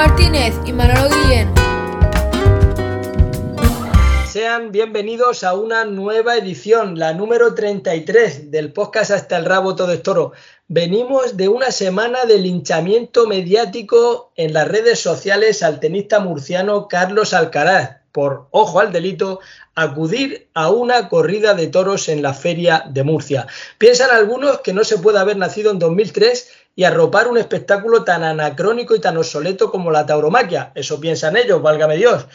Martínez y Manolo Guillén. Sean bienvenidos a una nueva edición, la número 33 del podcast Hasta el Rabo Todo es Toro. Venimos de una semana de linchamiento mediático en las redes sociales al tenista murciano Carlos Alcaraz por, ojo al delito, acudir a una corrida de toros en la feria de Murcia. Piensan algunos que no se puede haber nacido en 2003 y arropar un espectáculo tan anacrónico y tan obsoleto como la tauromaquia. Eso piensan ellos, válgame Dios.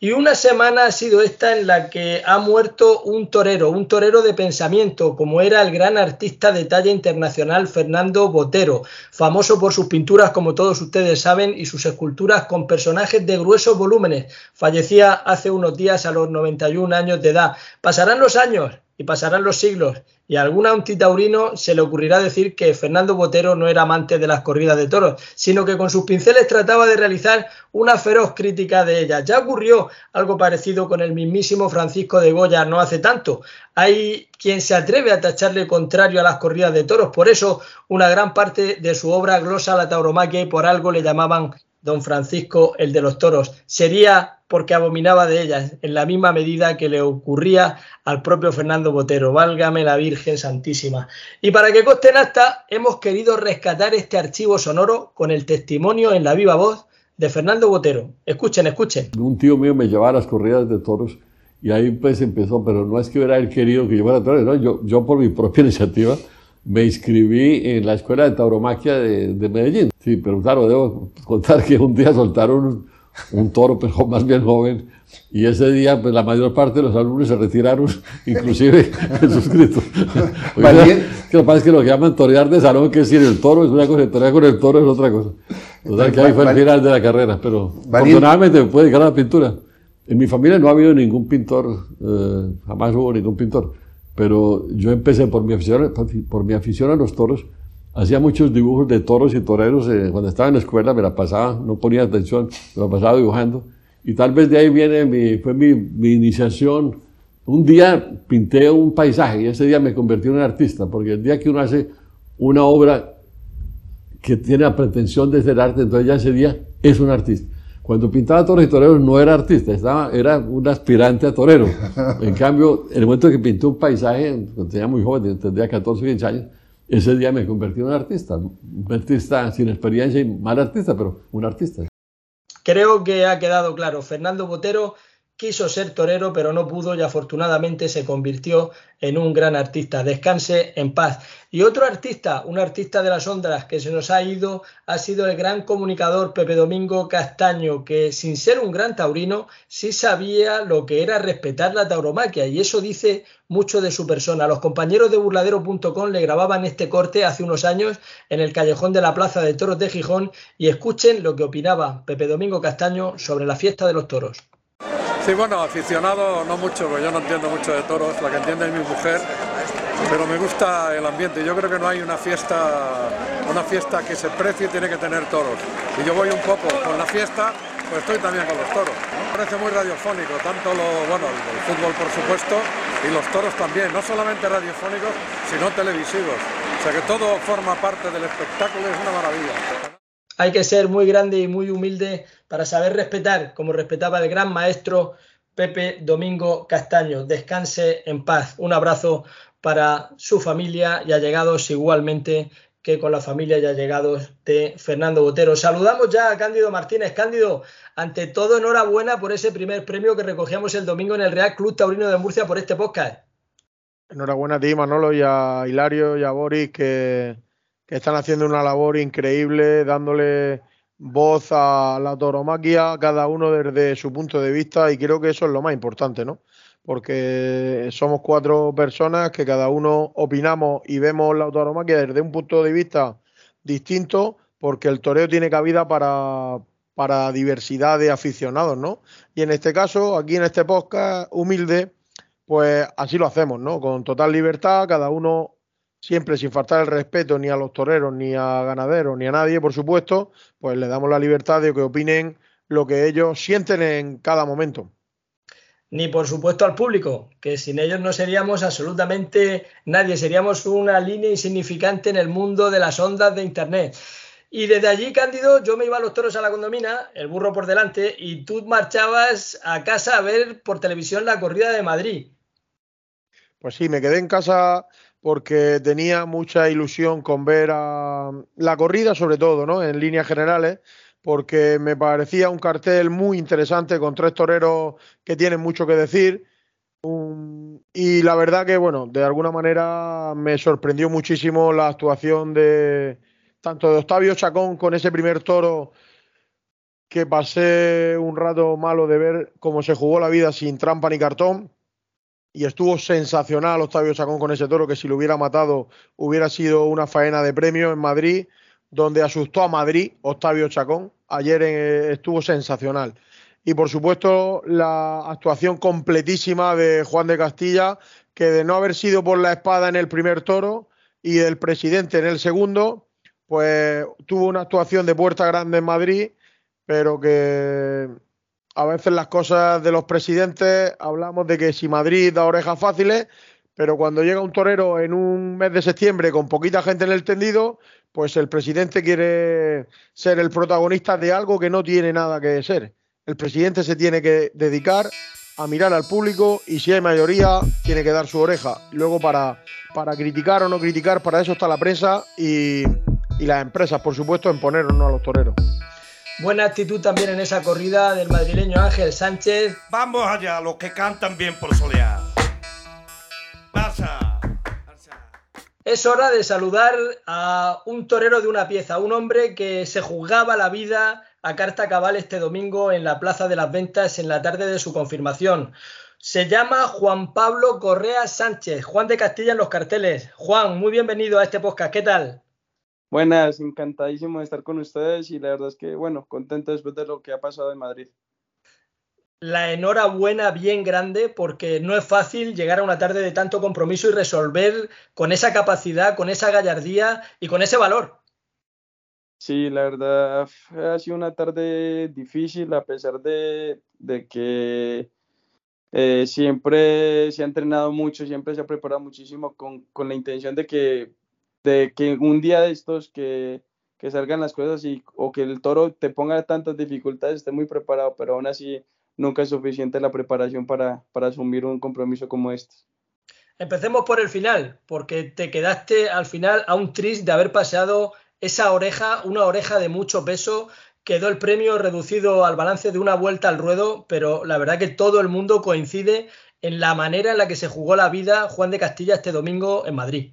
Y una semana ha sido esta en la que ha muerto un torero, un torero de pensamiento, como era el gran artista de talla internacional Fernando Botero, famoso por sus pinturas, como todos ustedes saben, y sus esculturas con personajes de gruesos volúmenes. Fallecía hace unos días a los 91 años de edad. Pasarán los años y pasarán los siglos y a algún antitaurino se le ocurrirá decir que Fernando Botero no era amante de las corridas de toros, sino que con sus pinceles trataba de realizar una feroz crítica de ellas. Ya ocurrió algo parecido con el mismísimo Francisco de Goya no hace tanto. Hay quien se atreve a tacharle contrario a las corridas de toros, por eso una gran parte de su obra glosa la tauromaquia y por algo le llamaban don Francisco el de los toros. Sería porque abominaba de ellas, en la misma medida que le ocurría al propio Fernando Botero. Válgame la Virgen Santísima. Y para que coste en acta, hemos querido rescatar este archivo sonoro con el testimonio en la viva voz de Fernando Botero. Escuchen, escuchen. Un tío mío me llevaba a las corridas de toros y ahí pues empezó, pero no es que hubiera él querido que llevara toros, ¿no? yo, yo por mi propia iniciativa me inscribí en la escuela de tauromaquia de, de Medellín. Sí, pero claro, debo contar que un día soltaron un toro, pero más bien joven. Y ese día, pues la mayor parte de los alumnos se retiraron, inclusive suscritos. ¿Vale? Lo que pasa es que lo que llaman torear de salón, que es decir, el toro es una cosa, torear con el toro es otra cosa. Total, que ahí fue el final de la carrera, pero afortunadamente me puede dedicar a la pintura. En mi familia no ha habido ningún pintor, eh, jamás hubo ningún pintor, pero yo empecé por mi afición, por mi afición a los toros, hacía muchos dibujos de toros y toreros. Eh, cuando estaba en la escuela me la pasaba, no ponía atención, me la pasaba dibujando. Y tal vez de ahí viene mi, fue mi, mi, iniciación. Un día pinté un paisaje y ese día me convertí en un artista, porque el día que uno hace una obra que tiene la pretensión de ser arte, entonces ya ese día es un artista. Cuando pintaba toros y toreros no era artista, estaba, era un aspirante a torero. En cambio, en el momento que pinté un paisaje, cuando tenía muy joven, tendría 14 o 15 años, ese día me convertí en un artista, un artista sin experiencia y mal artista, pero un artista. Creo que ha quedado claro. Fernando Botero quiso ser torero, pero no pudo y afortunadamente se convirtió en un gran artista. Descanse en paz. Y otro artista, un artista de las ondas que se nos ha ido, ha sido el gran comunicador Pepe Domingo Castaño, que sin ser un gran taurino, sí sabía lo que era respetar la tauromaquia, y eso dice mucho de su persona. Los compañeros de burladero.com le grababan este corte hace unos años en el callejón de la Plaza de Toros de Gijón, y escuchen lo que opinaba Pepe Domingo Castaño sobre la fiesta de los toros. Sí, bueno, aficionado no mucho, porque yo no entiendo mucho de toros, la que entiende es mi mujer, pero me gusta el ambiente. Yo creo que no hay una fiesta, una fiesta que se precie tiene que tener toros. Y yo voy un poco con la fiesta, pues estoy también con los toros. Me parece muy radiofónico, tanto lo, bueno, el fútbol por supuesto, y los toros también, no solamente radiofónicos, sino televisivos. O sea que todo forma parte del espectáculo, es una maravilla. Hay que ser muy grande y muy humilde para saber respetar, como respetaba el gran maestro Pepe Domingo Castaño. Descanse en paz. Un abrazo para su familia y allegados igualmente que con la familia y allegados de Fernando Botero. Saludamos ya a Cándido Martínez. Cándido, ante todo, enhorabuena por ese primer premio que recogíamos el domingo en el Real Club Taurino de Murcia por este podcast. Enhorabuena a ti, Manolo, y a Hilario y a Boris, que, que están haciendo una labor increíble, dándole voz a la tauromaquia, cada uno desde su punto de vista, y creo que eso es lo más importante, ¿no? porque somos cuatro personas que cada uno opinamos y vemos la autonomaquia desde un punto de vista distinto, porque el toreo tiene cabida para, para diversidad de aficionados, ¿no? Y en este caso, aquí en este podcast humilde, pues así lo hacemos, ¿no? Con total libertad, cada uno siempre sin faltar el respeto ni a los toreros, ni a ganaderos, ni a nadie, por supuesto, pues le damos la libertad de que opinen lo que ellos sienten en cada momento ni por supuesto al público, que sin ellos no seríamos absolutamente nadie, seríamos una línea insignificante en el mundo de las ondas de Internet. Y desde allí, Cándido, yo me iba a los toros a la condomina, el burro por delante, y tú marchabas a casa a ver por televisión la corrida de Madrid. Pues sí, me quedé en casa porque tenía mucha ilusión con ver a la corrida, sobre todo, ¿no? En líneas generales, porque me parecía un cartel muy interesante con tres toreros que tienen mucho que decir. y la verdad que, bueno, de alguna manera me sorprendió muchísimo la actuación de tanto de Octavio Chacón con ese primer toro que pasé un rato malo de ver cómo se jugó la vida sin trampa ni cartón y estuvo sensacional Octavio Chacón con ese toro que si lo hubiera matado hubiera sido una faena de premio en Madrid, donde asustó a Madrid Octavio Chacón. Ayer eh, estuvo sensacional. Y por supuesto la actuación completísima de Juan de Castilla, que de no haber sido por la espada en el primer toro y del presidente en el segundo, pues tuvo una actuación de puerta grande en Madrid, pero que a veces las cosas de los presidentes hablamos de que si Madrid da orejas fáciles, pero cuando llega un torero en un mes de septiembre con poquita gente en el tendido, pues el presidente quiere ser el protagonista de algo que no tiene nada que ser. El presidente se tiene que dedicar a mirar al público y si hay mayoría tiene que dar su oreja. Luego para, para criticar o no criticar, para eso está la prensa y, y las empresas, por supuesto, en poner o no a los toreros. Buena actitud también en esa corrida del madrileño Ángel Sánchez. Vamos allá, los que cantan bien por solear. Pasa. Es hora de saludar a un torero de una pieza, un hombre que se jugaba la vida a carta cabal este domingo en la Plaza de las Ventas en la tarde de su confirmación. Se llama Juan Pablo Correa Sánchez, Juan de Castilla en los carteles. Juan, muy bienvenido a este podcast, ¿qué tal? Buenas, encantadísimo de estar con ustedes y la verdad es que, bueno, contento después de lo que ha pasado en Madrid. La enhorabuena bien grande porque no es fácil llegar a una tarde de tanto compromiso y resolver con esa capacidad, con esa gallardía y con ese valor. Sí, la verdad ha sido una tarde difícil a pesar de, que eh, siempre se ha entrenado mucho, siempre se ha preparado muchísimo con, con la intención de que de que un día de estos que, que salgan las cosas y, o que el toro te ponga tantas dificultades, esté muy preparado, pero aún así nunca es suficiente la preparación para, para asumir un compromiso como este. Empecemos por el final, porque te quedaste al final a un tris de haber pasado esa oreja, una oreja de mucho peso. Quedó el premio reducido al balance de una vuelta al ruedo, pero la verdad que todo el mundo coincide en la manera en la que se jugó la vida Juan de Castilla este domingo en Madrid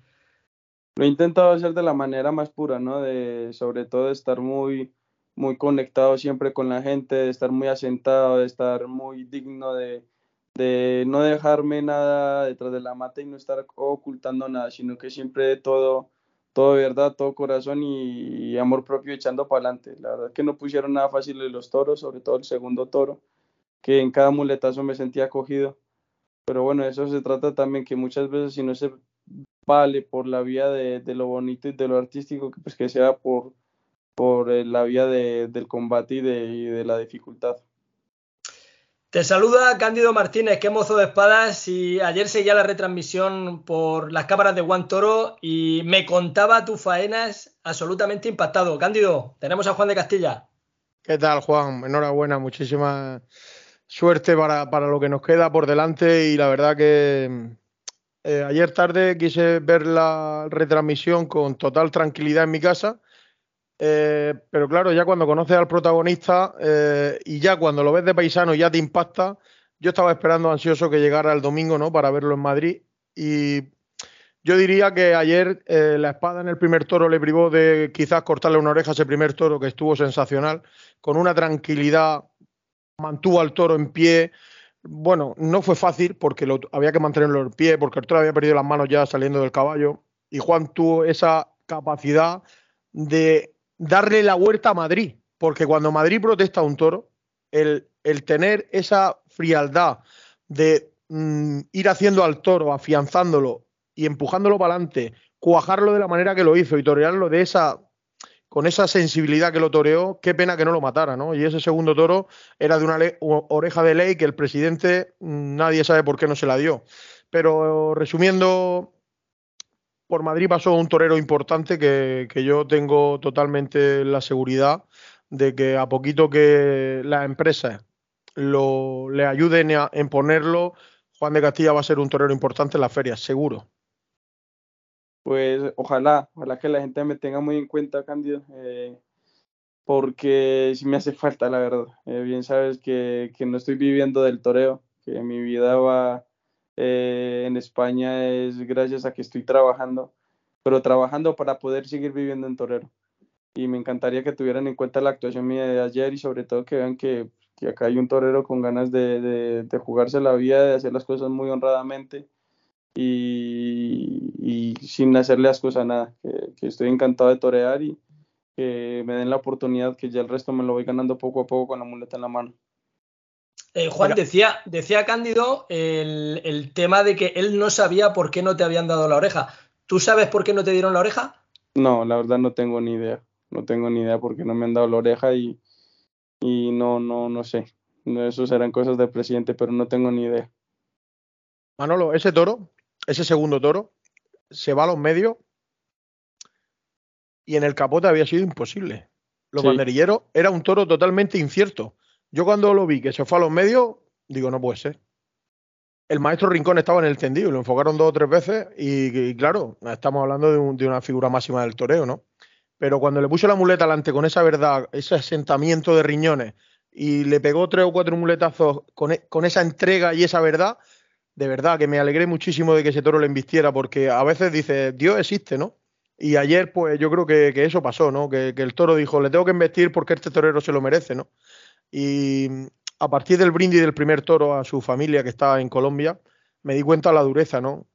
lo he intentado hacer de la manera más pura, ¿no? De, sobre todo de estar muy, muy conectado siempre con la gente, de estar muy asentado, de estar muy digno, de, de no dejarme nada detrás de la mata y no estar ocultando nada, sino que siempre todo, todo verdad, todo corazón y, amor propio echando para adelante. La verdad es que no pusieron nada fácil de los toros, sobre todo el segundo toro, que en cada muletazo me sentía acogido. Pero bueno, eso se trata también que muchas veces si no se vale por la vía de, lo bonito y de lo artístico, que pues que sea por, por eh, la vía del combate y de, la dificultad. Te saluda Cándido Martínez, que mozo de espadas y ayer seguía la retransmisión por las cámaras de Juan Toro y me contaba tus faenas absolutamente impactado. Cándido, tenemos a Juan de Castilla. ¿Qué tal, Juan? Enhorabuena, muchísima suerte para, para lo que nos queda por delante y la verdad que eh, ayer tarde quise ver la retransmisión con total tranquilidad en mi casa, eh, pero claro, ya cuando conoces al protagonista eh, y ya cuando lo ves de paisano ya te impacta, yo estaba esperando ansioso que llegara el domingo, ¿no? Para verlo en Madrid y yo diría que ayer la espada en el primer toro le privó de quizás cortarle una oreja a ese primer toro que estuvo sensacional, con una tranquilidad mantuvo al toro en pie, bueno, no fue fácil porque lo, había que mantenerlo en pie, porque el toro había perdido las manos ya saliendo del caballo. Y Juan tuvo esa capacidad de darle la vuelta a Madrid, porque cuando Madrid protesta a un toro, el, el tener esa frialdad de mm, ir haciendo al toro, afianzándolo y empujándolo para adelante, cuajarlo de la manera que lo hizo y torearlo de esa con esa sensibilidad que lo toreó, qué pena que no lo matara, ¿no? Y ese segundo toro era de una oreja de ley que el presidente mm, nadie sabe por qué no se la dio. Pero resumiendo, por Madrid pasó un torero importante que, yo tengo totalmente la seguridad de que a poquito que las empresas lo, le ayuden a, en ponerlo, Juan de Castilla va a ser un torero importante en las ferias, seguro. Pues ojalá, ojalá que la gente me tenga muy en cuenta, Cándido, eh, porque sí me hace falta, la verdad. Eh, bien sabes que, que, no estoy viviendo del toreo, que mi vida va eh, en España es gracias a que estoy trabajando, pero trabajando para poder seguir viviendo en torero. Y me encantaría que tuvieran en cuenta la actuación mía de ayer y sobre todo que vean que que acá hay un torero con ganas de, jugarse la vida, de hacer las cosas muy honradamente y, sin hacerle ascos a nada, que, estoy encantado de torear y que me den la oportunidad, que ya el resto me lo voy ganando poco a poco con la muleta en la mano. Eh, Juan, decía, decía Cándido el, el tema de que él no sabía por qué no te habían dado la oreja. ¿Tú sabes por qué no te dieron la oreja? No, la verdad no tengo ni idea. No tengo ni idea por qué no me han dado la oreja y, y no, no, no sé. Eso serán cosas del presidente, pero no tengo ni idea. Manolo, ese toro, ese segundo toro, se va a los medios y en el capote había sido imposible. Los banderilleros era un toro totalmente incierto. Yo cuando lo vi que se fue a los medios, digo, no puede ser. El maestro Rincón estaba en el tendido, lo enfocaron dos o tres veces y, claro, estamos hablando de, de, una figura máxima del toreo, ¿no? pero cuando le puso la muleta delante con esa verdad, ese asentamiento de riñones, y le pegó tres o cuatro muletazos con, e, con, esa entrega y esa verdad, de verdad que me alegré muchísimo de que ese toro le invistiera, porque a veces dice, Dios existe, ¿no? Y ayer, pues yo creo que, que eso pasó, ¿no? Que, que, el toro dijo, le tengo que investir porque este torero se lo merece, ¿no? Y a partir del brindis del primer toro a su familia que estaba en Colombia, me di cuenta de la dureza, ¿no?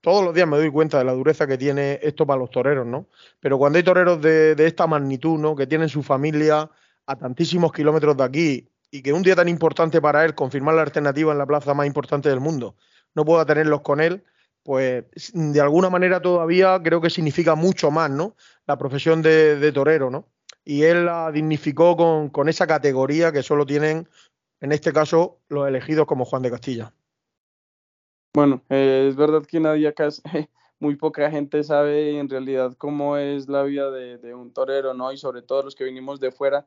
todos los días me doy cuenta de la dureza que tiene esto para los toreros, ¿no? Pero cuando hay toreros de, esta magnitud, ¿no? Que tienen su familia a tantísimos kilómetros de aquí y que un día tan importante para él, confirmar la alternativa en la plaza más importante del mundo, no pueda tenerlos con él, pues de alguna manera todavía creo que significa mucho más, ¿no? La profesión de, torero, ¿no? Y él la dignificó con, con esa categoría que solo tienen, en este caso, los elegidos como Juan de Castilla. Bueno, eh, es verdad que nadie acá, muy poca gente sabe en realidad cómo es la vida de, un torero, ¿no? Y sobre todo los que venimos de fuera.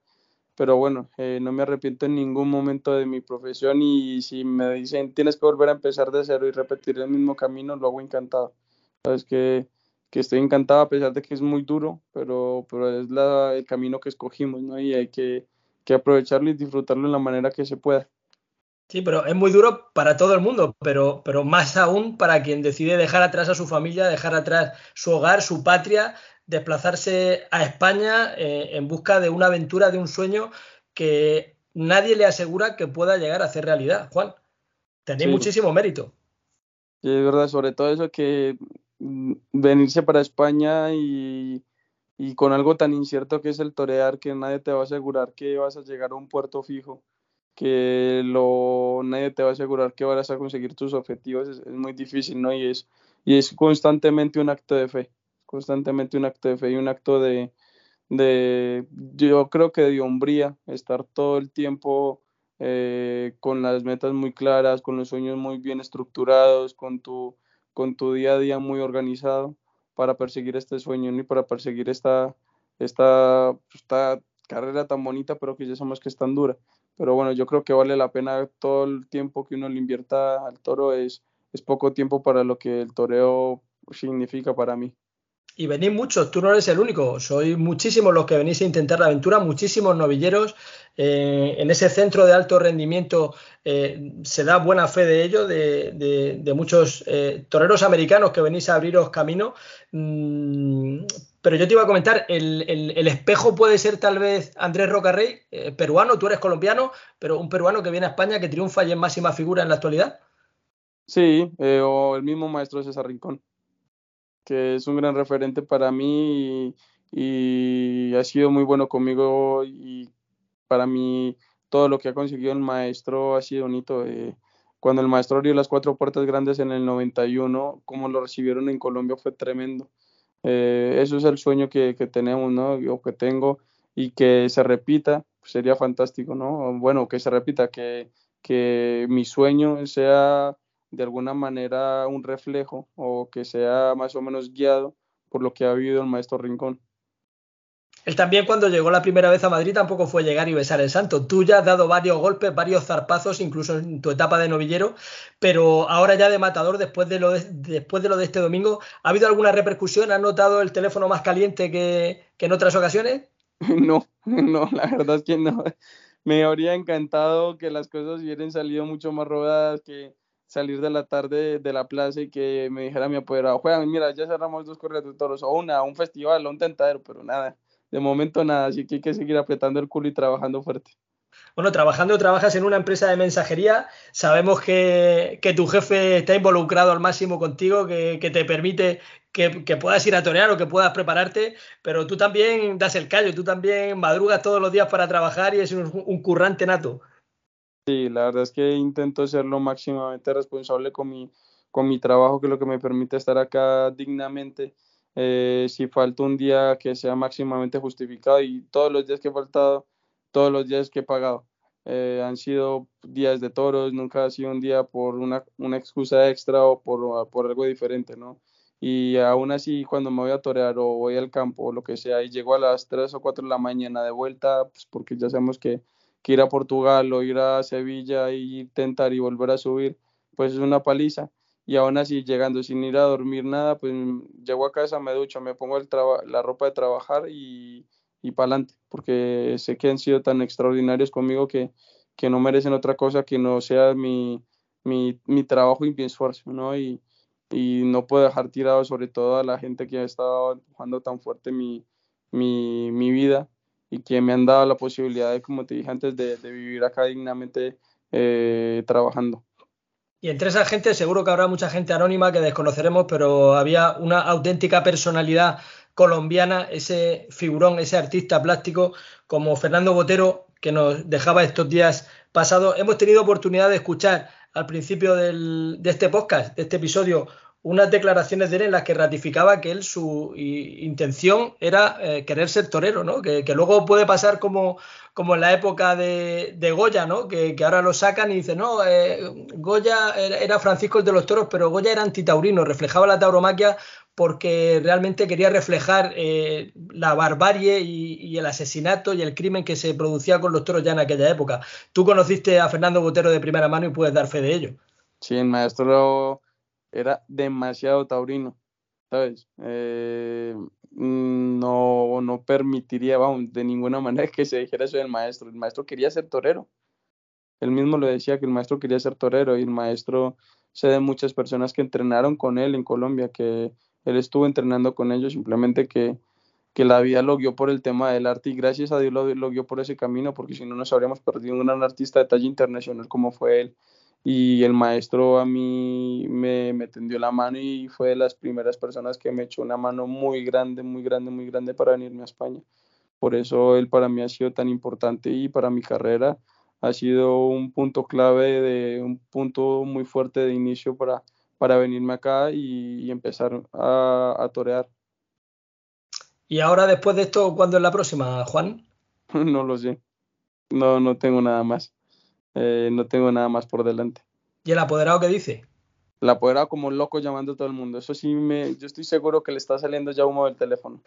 Pero bueno, eh, no me arrepiento en ningún momento de mi profesión y si me dicen tienes que volver a empezar de cero y repetir el mismo camino, lo hago encantado. Sabes que, que estoy encantado a pesar de que es muy duro, pero, pero es la, el camino que escogimos, ¿no? Y hay que, que aprovecharlo y disfrutarlo en la manera que se pueda. Sí, pero es muy duro para todo el mundo, pero, pero más aún para quien decide dejar atrás a su familia, dejar atrás su hogar, su patria, desplazarse a España eh, en busca de una aventura, de un sueño que nadie le asegura que pueda llegar a hacer realidad. Juan, tenéis muchísimo mérito. Sí, es verdad, sobre todo eso que mm, venirse para España y, y con algo tan incierto que es el torear, que nadie te va a asegurar que vas a llegar a un puerto fijo que lo, nadie te va a asegurar que vas a conseguir tus objetivos, es, muy difícil, ¿no? Y es, y es constantemente un acto de fe, constantemente un acto de fe y un acto de, de yo creo que de hombría, estar todo el tiempo eh, con las metas muy claras, con los sueños muy bien estructurados, con tu, con tu día a día muy organizado para perseguir este sueño y para perseguir esta, esta, esta carrera tan bonita, pero que ya sabemos que es tan dura pero bueno, yo creo que vale la pena todo el tiempo que uno le invierta al toro, es, es poco tiempo para lo que el toreo significa para mí. Y venís muchos, tú no eres el único, sois muchísimos los que venís a intentar la aventura, muchísimos novilleros. Eh, en ese centro de alto rendimiento eh, se da buena fe de ello, de, muchos eh, toreros americanos que venís a abriros camino. Mm, pero yo te iba a comentar, el, espejo puede ser tal vez Andrés Rocarrey, peruano, tú eres colombiano, pero un peruano que viene a España que triunfa y es máxima figura en la actualidad. Sí, o el mismo maestro César Rincón, que es un gran referente para mí y, ha sido muy bueno conmigo y para mí todo lo que ha conseguido el maestro ha sido bonito. Eh, cuando el maestro abrió las cuatro puertas grandes en el 91, como lo recibieron en Colombia fue tremendo eh, eso es el sueño que, tenemos, ¿no? O que tengo y que se repita, pues, sería fantástico, ¿no? Bueno, que se repita, que, que mi sueño sea de alguna manera un reflejo o que sea más o menos guiado por lo que ha vivido el maestro Rincón. Él también cuando llegó la primera vez a Madrid tampoco fue llegar y besar el santo. Tú ya has dado varios golpes, varios zarpazos, incluso en tu etapa de novillero, pero ahora ya de matador, después de lo de, después de, lo de este domingo, ¿ha habido alguna repercusión? ¿Has notado el teléfono más caliente que, que en otras ocasiones? No, no, la verdad es que no. Me habría encantado que las cosas hubieran salido mucho más rodadas, que salir de la tarde de la plaza y que me dijera mi apoderado, juegan, mira, ya cerramos dos correos de toros, o una, un festival, o un tentadero, pero nada de momento nada, así que hay que seguir apretando el culo y trabajando fuerte. Bueno, trabajando, trabajas en una empresa de mensajería. Sabemos que, tu jefe está involucrado al máximo contigo, que, te permite que, puedas ir a torear o que puedas prepararte, pero tú también das el callo, tú también madrugas todos los días para trabajar y es un, un currante nato. Sí, la verdad es que intento ser lo máximamente responsable con mi, con mi trabajo, que es lo que me permite estar acá dignamente eh, si falta un día que sea máximamente justificado y todos los días que he faltado, todos los días que he pagado. Eh, han sido días de toros, nunca ha sido un día por una, una excusa extra o por, por, algo diferente, ¿no? Y aún así, cuando me voy a torear o voy al campo o lo que sea y llego a las 3 o 4 de la mañana de vuelta, pues porque ya sabemos que, que ir a Portugal o ir a Sevilla y intentar y volver a subir, pues es una paliza y aún así llegando sin ir a dormir nada, pues llego a casa, me ducho, me pongo el la ropa de trabajar y, y para adelante, porque sé que han sido tan extraordinarios conmigo que, que no merecen otra cosa que no sea mi, mi, mi trabajo y mi esfuerzo, ¿no? Y, y, no puedo dejar tirado sobre todo a la gente que ha estado empujando tan fuerte mi, mi, mi vida y que me han dado la posibilidad de, como te dije antes, de, vivir acá dignamente eh, trabajando. Y entre esa gente seguro que habrá mucha gente anónima que desconoceremos, pero había una auténtica personalidad colombiana, ese figurón, ese artista plástico como Fernando Botero, que nos dejaba estos días pasados. Hemos tenido oportunidad de escuchar al principio del, de este podcast, de este episodio, unas declaraciones de él en las que ratificaba que él su intención era eh, querer ser torero, ¿no? Que, luego puede pasar como, como en la época de, Goya, ¿no? Que, ahora lo sacan y dicen, no, eh, Goya era, Francisco el de los toros, pero Goya era antitaurino, reflejaba la tauromaquia porque realmente quería reflejar eh, la barbarie y, y, el asesinato y el crimen que se producía con los toros ya en aquella época. Tú conociste a Fernando Botero de primera mano y puedes dar fe de ello. Sí, maestro era demasiado taurino, ¿sabes? Eh, mm, no, no permitiría, vamos, de ninguna manera que se dijera eso del maestro. El maestro quería ser torero. Él mismo lo decía que el maestro quería ser torero y el maestro sé de muchas personas que entrenaron con él en Colombia, que él estuvo entrenando con ellos, simplemente que, que la vida lo guió por el tema del arte y gracias a Dios lo, lo guió por ese camino, porque si no nos habríamos perdido un gran artista de talla internacional como fue él y el maestro a mí me, me, tendió la mano y fue de las primeras personas que me echó una mano muy grande, muy grande, muy grande para venirme a España. Por eso él para mí ha sido tan importante y para mi carrera ha sido un punto clave, de un punto muy fuerte de inicio para, para venirme acá y, empezar a, a, torear. ¿Y ahora después de esto, cuándo es la próxima, Juan? no lo sé. No, no tengo nada más. Eh, no tengo nada más por delante. ¿Y el apoderado qué dice? El apoderado como loco llamando a todo el mundo. Eso sí, me, yo estoy seguro que le está saliendo ya humo del teléfono.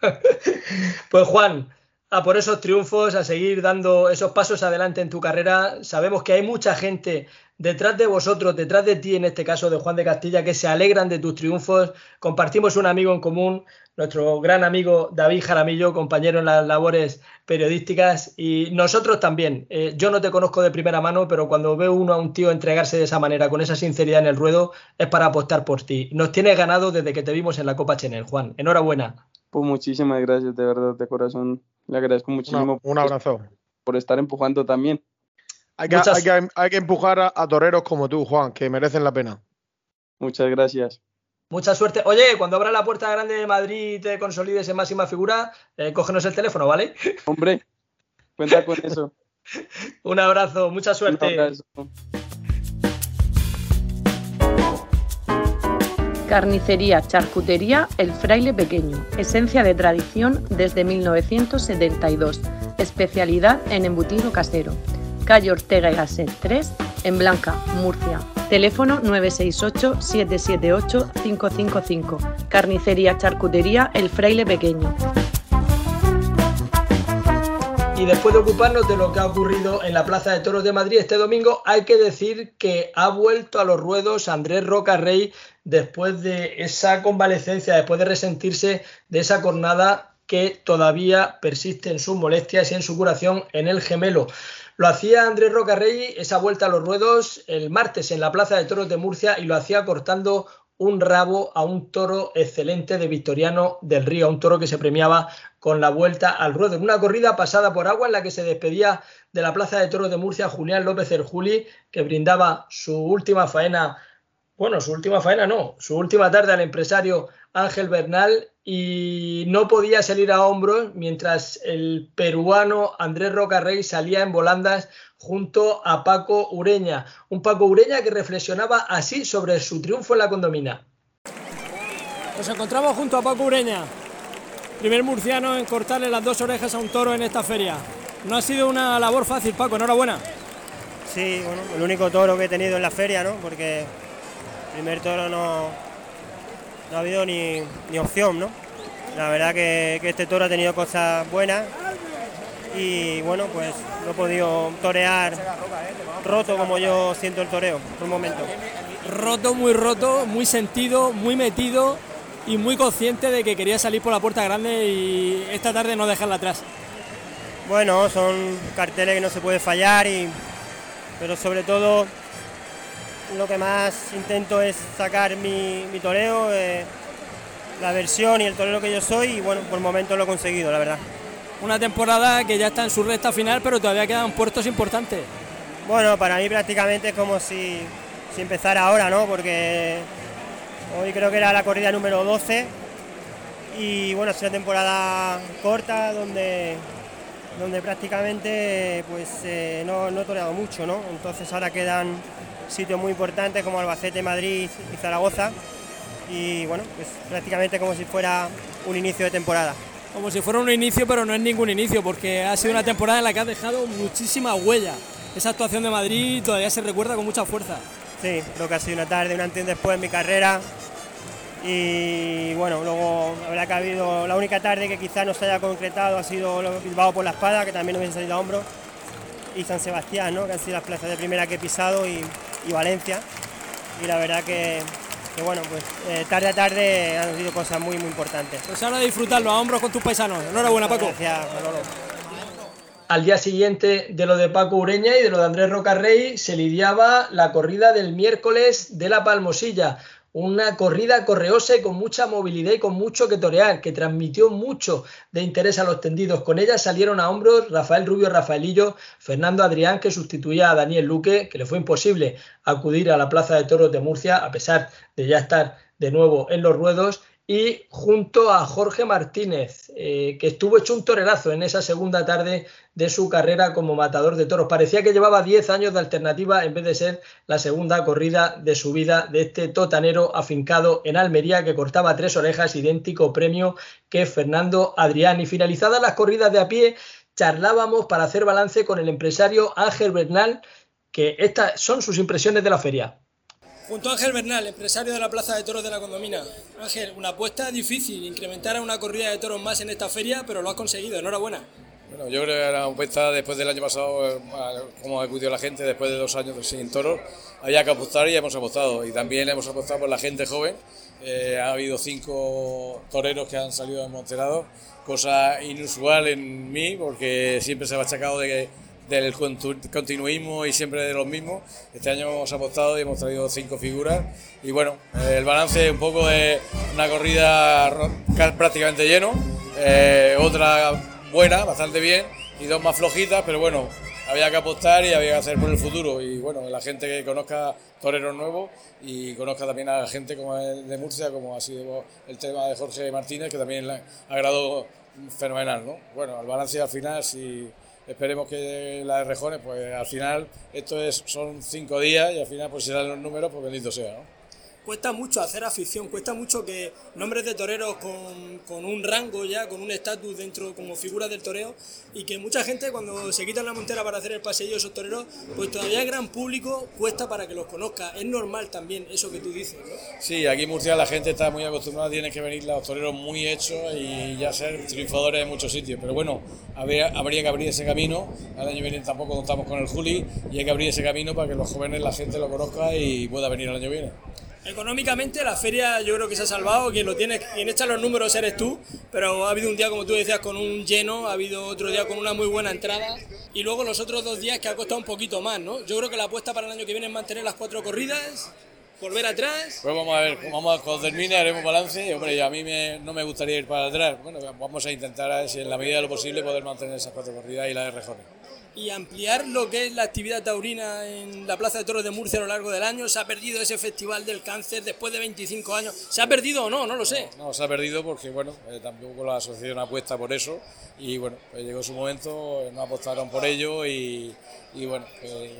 pues Juan, a por esos triunfos, a seguir dando esos pasos adelante en tu carrera. Sabemos que hay mucha gente detrás de vosotros, detrás de ti, en este caso de Juan de Castilla, que se alegran de tus triunfos. Compartimos un amigo en común, nuestro gran amigo David Jaramillo, compañero en las labores periodísticas, y nosotros también. Eh, yo no te conozco de primera mano, pero cuando veo uno a un tío entregarse de esa manera, con esa sinceridad en el ruedo, es para apostar por ti. Nos tienes ganado desde que te vimos en la Copa Chenel, Juan. Enhorabuena. Pues muchísimas gracias, de verdad, de corazón. Le agradezco muchísimo. un abrazo. Por estar empujando también. Hay que, empujar a, toreros como tú, Juan, que merecen la pena. Muchas gracias. Mucha suerte. Oye, cuando abra la puerta grande de Madrid y te consolides en máxima figura, eh, cógenos el teléfono, ¿vale? Hombre, cuenta con eso. Un abrazo, mucha suerte. Carnicería, charcutería, El Fraile Pequeño. Esencia de tradición desde 1972. Especialidad en embutido casero calle Ortega y Gasset 3, en Blanca, Murcia. Teléfono 968-778-555. Carnicería Charcutería El Fraile Pequeño. Y después de ocuparnos de lo que ha ocurrido en la Plaza de Toros de Madrid este domingo, hay que decir que ha vuelto a los ruedos Andrés Roca Rey después de esa convalecencia, después de resentirse de esa jornada que todavía persiste en sus molestias y en su curación en el gemelo. Lo hacía Andrés Roca Rey esa vuelta a los ruedos el martes en la Plaza de Toros de Murcia y lo hacía cortando un rabo a un toro excelente de Victoriano del Río, un toro que se premiaba con la vuelta al ruedo. En una corrida pasada por agua en la que se despedía de la Plaza de Toros de Murcia Julián López Erjuli, que brindaba su última faena, bueno, su última faena no, su última tarde al empresario Ángel Bernal y no podía salir a hombros mientras el peruano Andrés Rocarrey salía en volandas junto a Paco Ureña. Un Paco Ureña que reflexionaba así sobre su triunfo en la condomina. Nos encontramos junto a Paco Ureña, primer murciano en cortarle las dos orejas a un toro en esta feria. No ha sido una labor fácil, Paco, enhorabuena. Sí, bueno, el único toro que he tenido en la feria, ¿no? Porque primer toro no, no ha habido ni, ni opción, ¿no? La verdad que, que, este toro ha tenido cosas buenas y bueno, pues no he podido torear roto como yo siento el toreo por un momento. Roto, muy roto, muy sentido, muy metido y muy consciente de que quería salir por la puerta grande y esta tarde no dejarla atrás. Bueno, son carteles que no se puede fallar, y, pero sobre todo lo que más intento es sacar mi, mi toreo, eh, la versión y el torero que yo soy y bueno, por el momento lo he conseguido, la verdad. Una temporada que ya está en su recta final, pero todavía quedan puertos importantes. Bueno, para mí prácticamente es como si, si empezara ahora, ¿no? Porque hoy creo que era la corrida número 12 y bueno, es una temporada corta donde, donde prácticamente pues eh, no, no he toreado mucho, ¿no? Entonces ahora quedan sitios muy importantes como Albacete, Madrid y Zaragoza y bueno, pues prácticamente como si fuera un inicio de temporada. Como si fuera un inicio, pero no es ningún inicio, porque ha sido una temporada en la que ha dejado muchísima huella. Esa actuación de Madrid todavía se recuerda con mucha fuerza. Sí, creo que ha sido una tarde, un antes y después en mi carrera. Y bueno, luego habrá que ha habido la única tarde que quizás no se haya concretado ha sido Bilbao por la espada, que también hubiese salido a hombros, y San Sebastián, ¿no? que han sido las plazas de primera que he pisado, y, y Valencia. Y la verdad que, que bueno, pues eh, tarde a tarde han sido cosas muy, muy importantes. Pues ahora disfrutarlo a hombros con tus paisanos. Enhorabuena, Paco. Gracias, Manolo. Al día siguiente de lo de Paco Ureña y de lo de Andrés Rocarrey se lidiaba la corrida del miércoles de la Palmosilla. Una corrida correosa y con mucha movilidad y con mucho que torear, que transmitió mucho de interés a los tendidos. Con ella salieron a hombros Rafael Rubio Rafaelillo, Fernando Adrián, que sustituía a Daniel Luque, que le fue imposible acudir a la Plaza de Toros de Murcia, a pesar de ya estar de nuevo en los ruedos, y junto a Jorge Martínez, eh, que estuvo hecho un torerazo en esa segunda tarde de su carrera como matador de toros. Parecía que llevaba 10 años de alternativa en vez de ser la segunda corrida de su vida de este totanero afincado en Almería que cortaba tres orejas, idéntico premio que Fernando Adrián. Y finalizadas las corridas de a pie, charlábamos para hacer balance con el empresario Ángel Bernal, que estas son sus impresiones de la feria. Junto a Ángel Bernal, empresario de la Plaza de Toros de la Condomina. Ángel, una apuesta difícil, incrementar a una corrida de toros más en esta feria, pero lo has conseguido, enhorabuena. Bueno, yo creo que era una apuesta después del año pasado, como acudió la gente después de dos años sin toros, había que apostar y hemos apostado. Y también hemos apostado por la gente joven. Eh, ha habido cinco toreros que han salido desmonterados, cosa inusual en mí, porque siempre se ha achacado de que del continuismo y siempre de los mismos. Este año hemos apostado y hemos traído cinco figuras y bueno, el balance es un poco de una corrida prácticamente lleno, eh, otra buena, bastante bien y dos más flojitas, pero bueno, había que apostar y había que hacer por el futuro y bueno, la gente que conozca toreros nuevos y conozca también a la gente como el de Murcia, como ha sido el tema de Jorge Martínez, que también le ha agradado fenomenal, ¿no? Bueno, el balance al final si esperemos que la de Rejones, pues al final, esto es, son cinco días y al final, pues dan los números, pues bendito sea, ¿no? Cuesta mucho hacer afición, cuesta mucho que nombres de toreros con, un rango ya, con un estatus dentro como figuras del toreo, y que mucha gente cuando se quitan la montera para hacer el paseillo esos toreros, pues todavía el gran público cuesta para que los conozca. Es normal también eso que tú dices. Sí, aquí en Murcia la gente está muy acostumbrada, tiene que venir los toreros muy hechos y ya ser triunfadores en muchos sitios. Pero bueno, habría, habría que abrir ese camino. El año viene tampoco contamos con el Juli y hay que abrir ese camino para que los jóvenes, la gente lo conozca y pueda venir el año viene. Económicamente la feria yo creo que se ha salvado, quien lo tiene, quien echa los números eres tú, pero ha habido un día como tú decías con un lleno, ha habido otro día con una muy buena entrada y luego los otros dos días que ha costado un poquito más, ¿no? Yo creo que la apuesta para el año que viene es mantener las cuatro corridas, volver atrás. Pues vamos a ver, vamos a, cuando termine haremos balance y hombre, a mí no me gustaría ir para atrás. Bueno, vamos a intentar, a en la medida de lo posible, poder mantener esas cuatro corridas y la de Rejones y ampliar lo que es la actividad taurina en la Plaza de Toros de Murcia a lo largo del año. Se ha perdido ese festival del cáncer después de 25 años. ¿Se ha perdido o no? No lo sé. No, se ha perdido porque, bueno, eh, tampoco la asociación apuesta por eso y, bueno, pues llegó su momento, eh, no apostaron por ello y, bueno, pues,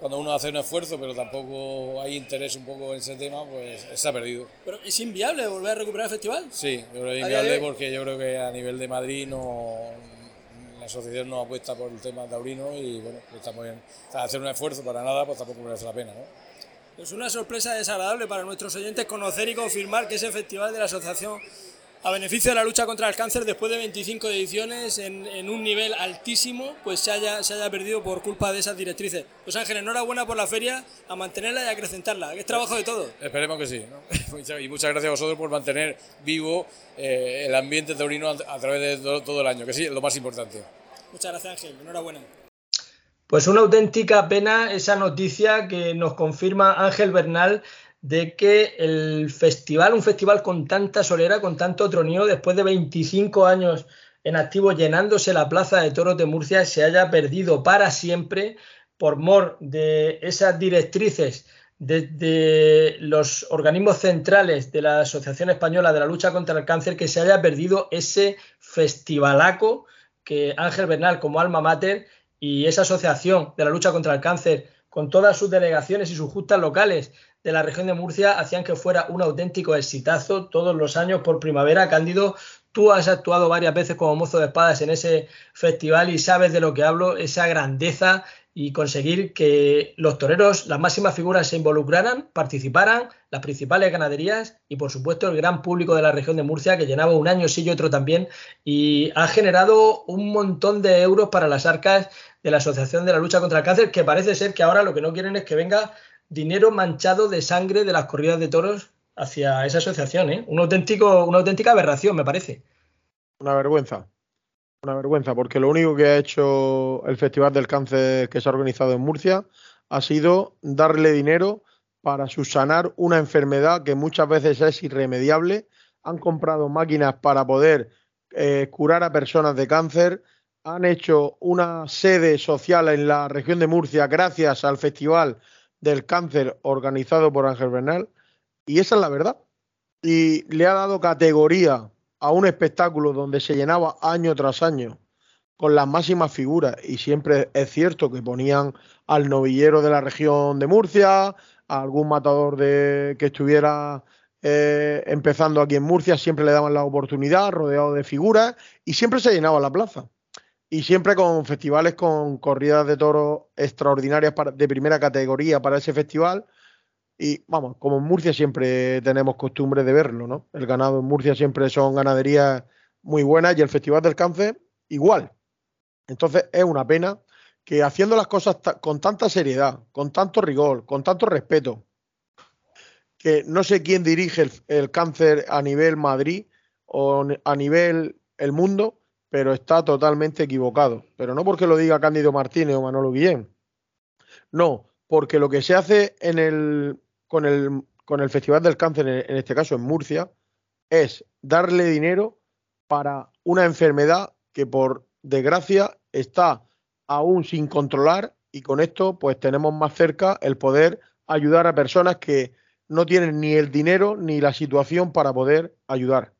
cuando uno hace un esfuerzo pero tampoco hay interés un poco en ese tema, pues se ha perdido. ¿Pero es inviable volver a recuperar el festival? Sí, es inviable porque yo creo que a nivel de Madrid no asociación no apuesta por el tema taurino y bueno, pues estamos bien. hacer un esfuerzo para nada, pues tampoco merece la pena, ¿no? Es una sorpresa desagradable para nuestros oyentes conocer y confirmar que ese festival de la asociación a beneficio de la lucha contra el cáncer después de 25 ediciones en, un nivel altísimo, pues se haya, se haya perdido por culpa de esas directrices. Pues Ángel, enhorabuena por la feria, a mantenerla y a acrecentarla, que es trabajo de todo. Esperemos que sí. y muchas gracias a vosotros por mantener vivo eh, el ambiente taurino a, través de todo, todo, el año, que sí, es lo más importante. Muchas gracias Ángel, enhorabuena. Pues una auténtica pena esa noticia que nos confirma Ángel Bernal de que el festival, un festival con tanta solera, con tanto tronío, después de 25 años en activo llenándose la plaza de toros de Murcia, se haya perdido para siempre por mor de esas directrices de, los organismos centrales de la Asociación Española de la Lucha contra el Cáncer, que se haya perdido ese festivalaco que Ángel Bernal como alma mater y esa asociación de la lucha contra el cáncer con todas sus delegaciones y sus justas locales de la región de Murcia hacían que fuera un auténtico exitazo todos los años por primavera. Cándido, tú has actuado varias veces como mozo de espadas en ese festival y sabes de lo que hablo, esa grandeza y conseguir que los toreros, las máximas figuras se involucraran, participaran, las principales ganaderías y por supuesto el gran público de la región de Murcia que llenaba un año sí y otro también y ha generado un montón de euros para las arcas de la Asociación de la Lucha contra el Cáncer que parece ser que ahora lo que no quieren es que venga dinero manchado de sangre de las corridas de toros hacia esa asociación, ¿eh? Un auténtico, una auténtica aberración, me parece. Una vergüenza. Una vergüenza, porque lo único que ha hecho el Festival del Cáncer que se ha organizado en Murcia ha sido darle dinero para subsanar una enfermedad que muchas veces es irremediable. Han comprado máquinas para poder eh, curar a personas de cáncer. Han hecho una sede social en la región de Murcia gracias al Festival del cáncer organizado por Ángel Bernal y esa es la verdad. Y le ha dado categoría a un espectáculo donde se llenaba año tras año con las máximas figuras y siempre es cierto que ponían al novillero de la región de Murcia, a algún matador de que estuviera eh, empezando aquí en Murcia, siempre le daban la oportunidad, rodeado de figuras y siempre se llenaba la plaza y siempre con festivales con corridas de toros extraordinarias de primera categoría para ese festival. Y vamos, como en Murcia siempre tenemos costumbre de verlo, ¿no? El ganado en Murcia siempre son ganaderías muy buenas y el Festival del Cáncer igual. Entonces es una pena que haciendo las cosas con tanta seriedad, con tanto rigor, con tanto respeto, que no sé quién dirige el, cáncer a nivel Madrid o a nivel el mundo, pero está totalmente equivocado. Pero no porque lo diga Cándido Martínez o Manolo Guillén. No, porque lo que se hace en el, con, el, con el Festival del Cáncer, en este caso en Murcia, es darle dinero para una enfermedad que por desgracia está aún sin controlar y con esto pues tenemos más cerca el poder ayudar a personas que no tienen ni el dinero ni la situación para poder ayudar.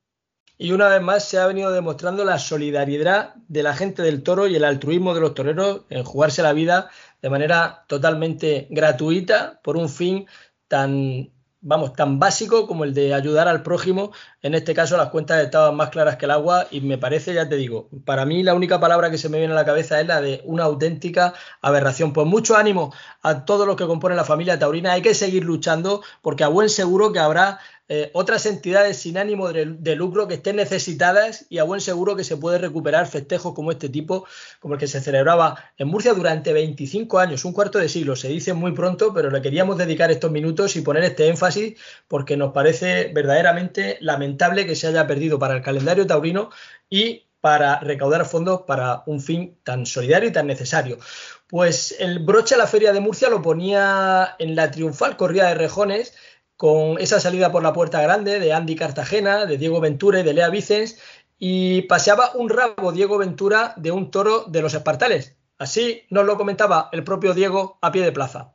Y una vez más se ha venido demostrando la solidaridad de la gente del toro y el altruismo de los toreros en jugarse la vida de manera totalmente gratuita por un fin tan vamos, tan básico como el de ayudar al prójimo. En este caso las cuentas estaban más claras que el agua y me parece, ya te digo, para mí la única palabra que se me viene a la cabeza es la de una auténtica aberración. Pues mucho ánimo a todos los que componen la familia taurina. Hay que seguir luchando porque a buen seguro que habrá eh, otras entidades sin ánimo de, lucro que estén necesitadas y a buen seguro que se puede recuperar festejos como este tipo, como el que se celebraba en Murcia durante 25 años, un cuarto de siglo. Se dice muy pronto, pero le queríamos dedicar estos minutos y poner este énfasis porque nos parece verdaderamente lamentable que se haya perdido para el calendario taurino y para recaudar fondos para un fin tan solidario y tan necesario. Pues el broche a la Feria de Murcia lo ponía en la triunfal corrida de rejones con esa salida por la puerta grande de Andy Cartagena, de Diego Ventura y de Lea Vicens, y paseaba un rabo Diego Ventura de un toro de los Espartales. Así nos lo comentaba el propio Diego a pie de plaza.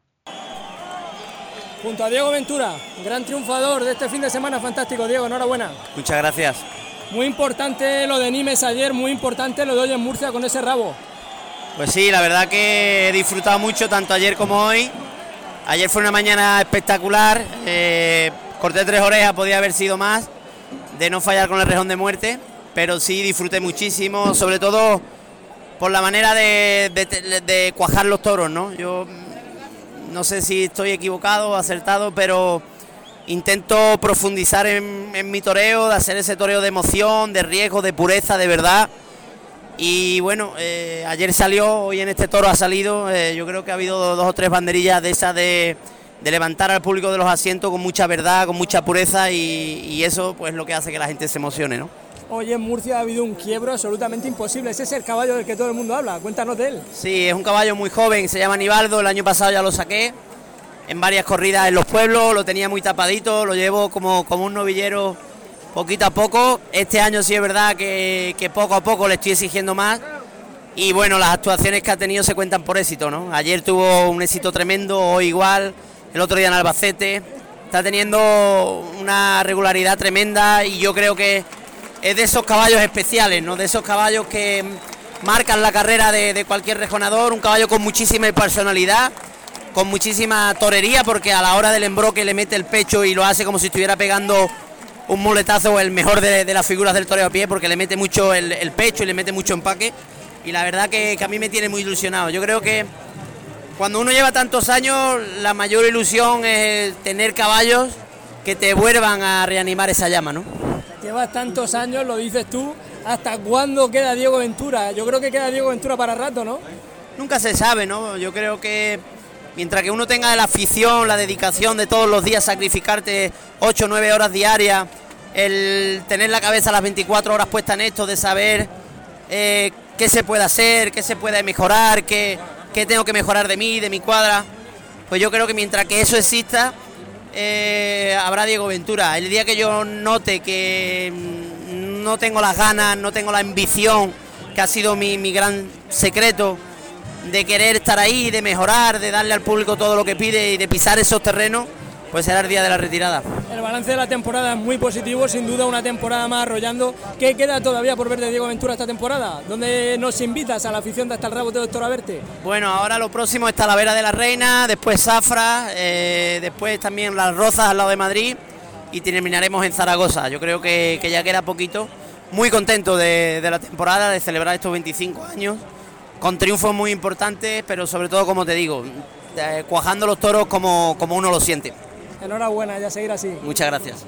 Junto a Diego Ventura, gran triunfador de este fin de semana fantástico. Diego, enhorabuena. Muchas gracias. Muy importante lo de Nimes ayer, muy importante lo de hoy en Murcia con ese rabo. Pues sí, la verdad que he disfrutado mucho tanto ayer como hoy Ayer fue una mañana espectacular, eh, corté tres orejas, podía haber sido más, de no fallar con el rejón de muerte, pero sí disfruté muchísimo, sobre todo por la manera de, cuajar los toros, ¿no? Yo no sé si estoy equivocado o acertado, pero intento profundizar en, mi toreo, de hacer ese toreo de emoción, de riesgo, de pureza, de verdad y bueno, eh, ayer salió, hoy en este toro ha salido, eh, yo creo que ha habido dos o tres banderillas de esas de, levantar al público de los asientos con mucha verdad, con mucha pureza y, eso pues lo que hace que la gente se emocione, ¿no? Hoy en Murcia ha habido un quiebro absolutamente imposible, ese es el caballo del que todo el mundo habla, cuéntanos de él. Sí, es un caballo muy joven, se llama Nivaldo, el año pasado ya lo saqué en varias corridas en los pueblos, lo tenía muy tapadito, lo llevo como, como un novillero poquito a poco. Este año sí es verdad que, poco a poco le estoy exigiendo más. Y bueno, las actuaciones que ha tenido se cuentan por éxito, ¿no? Ayer tuvo un éxito tremendo, hoy igual, el otro día en Albacete. Está teniendo una regularidad tremenda y yo creo que es de esos caballos especiales, ¿no? De esos caballos que marcan la carrera de, cualquier rejonador, un caballo con muchísima personalidad, con muchísima torería, porque a la hora del embroque le mete el pecho y lo hace como si estuviera pegando un muletazo el mejor de, las figuras del toreo a pie porque le mete mucho el, pecho y le mete mucho empaque y la verdad que, a mí me tiene muy ilusionado. Yo creo que cuando uno lleva tantos años la mayor ilusión es tener caballos que te vuelvan a reanimar esa llama, ¿no? Llevas tantos años, lo dices tú, ¿hasta cuándo queda Diego Ventura? Yo creo que queda Diego Ventura para rato, ¿no? Nunca se sabe, ¿no? Yo creo que mientras que uno tenga la afición, la dedicación de todos los días, sacrificarte 8 o 9 horas diarias, el tener la cabeza las 24 horas puesta en esto, de saber eh, qué se puede hacer, qué se puede mejorar, qué, tengo que mejorar de mí, de mi cuadra, pues yo creo que mientras que eso exista, eh, habrá Diego Ventura. El día que yo note que no tengo las ganas, no tengo la ambición, que ha sido mi, mi gran secreto, de querer estar ahí, de mejorar, de darle al público todo lo que pide y de pisar esos terrenos, pues será el día de la retirada. El balance de la temporada es muy positivo, sin duda una temporada más arrollando. ¿Qué queda todavía por ver de Diego Ventura esta temporada? ¿Dónde nos invitas a la afición de hasta el rabo de Doctor verte? Bueno, ahora lo próximo está la Vera de la Reina, después Zafra, eh, después también Las Rozas al lado de Madrid y terminaremos en Zaragoza. Yo creo que, ya queda poquito. Muy contento de, de la temporada, de celebrar estos 25 años con triunfos muy importantes, pero sobre todo, como te digo, eh, cuajando los toros como, como uno lo siente. Enhorabuena, ya seguir así. Muchas gracias.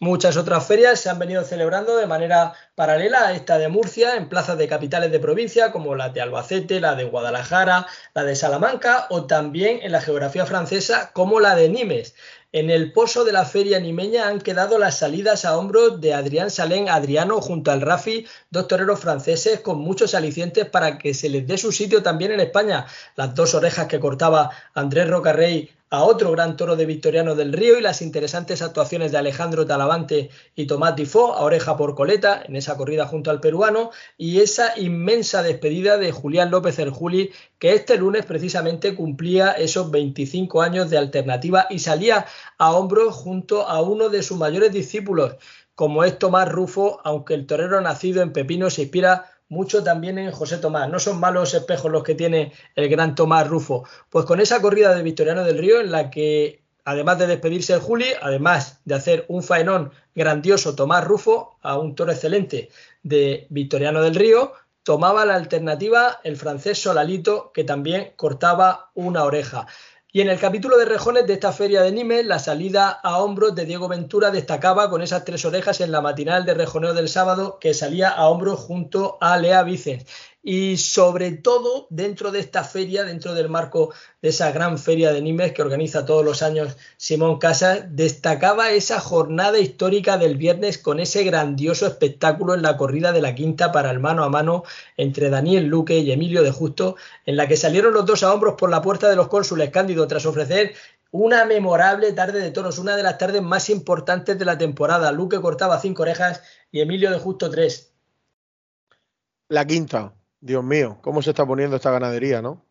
Muchas otras ferias se han venido celebrando de manera paralela a esta de Murcia, en plazas de capitales de provincia como la de Albacete, la de Guadalajara, la de Salamanca o también en la geografía francesa como la de Nimes. En el pozo de la feria nimeña han quedado las salidas a hombros de Adrián Salén Adriano junto al Rafi, dos toreros franceses con muchos alicientes para que se les dé su sitio también en España. Las dos orejas que cortaba Andrés Rocarrey a otro gran toro de Victoriano del Río y las interesantes actuaciones de Alejandro Talavante y Tomás Tifó a oreja por coleta en esa corrida junto al peruano y esa inmensa despedida de Julián López el Juli que este lunes precisamente cumplía esos 25 años de alternativa y salía a hombros junto a uno de sus mayores discípulos como es Tomás Rufo, aunque el torero nacido en Pepino se inspira mucho también en José Tomás. No son malos espejos los que tiene el gran Tomás Rufo. Pues con esa corrida de Victoriano del Río en la que además de despedirse de Juli, además de hacer un faenón grandioso Tomás Rufo, a un toro excelente de Victoriano del Río, tomaba la alternativa el francés Solalito, que también cortaba una oreja. Y en el capítulo de rejones de esta feria de Nimes, la salida a hombros de Diego Ventura destacaba con esas tres orejas en la matinal de rejoneo del sábado que salía a hombros junto a Lea Vicens y sobre todo dentro de esta feria, dentro del marco de esa gran feria de Nimes que organiza todos los años Simón Casas, destacaba esa jornada histórica del viernes con ese grandioso espectáculo en la corrida de la quinta para el mano a mano entre Daniel Luque y Emilio de Justo, en la que salieron los dos a hombros por la puerta de los cónsules Cándido tras ofrecer una memorable tarde de toros, una de las tardes más importantes de la temporada. Luque cortaba cinco orejas y Emilio de Justo tres. La quinta, Dios mío, cómo se está poniendo esta ganadería, ¿no?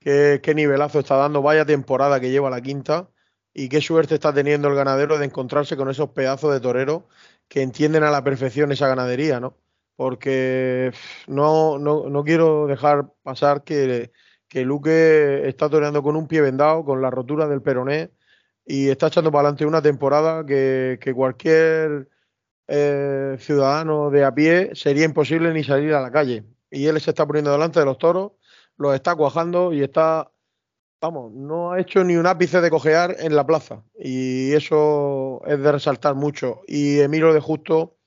Qué, nivelazo está dando, vaya temporada que lleva la quinta y qué suerte está teniendo el ganadero de encontrarse con esos pedazos de toreros que entienden a la perfección esa ganadería, ¿no? Porque no, no, quiero dejar pasar que, que Luque está toreando con un pie vendado, con la rotura del peroné y está echando para adelante una temporada que, cualquier eh, ciudadano de a pie sería imposible ni salir a la calle y él se está poniendo delante de los toros, los está cuajando y está, vamos, no ha hecho ni un ápice de cojear en la plaza y eso es de resaltar mucho. Y Emilio de Justo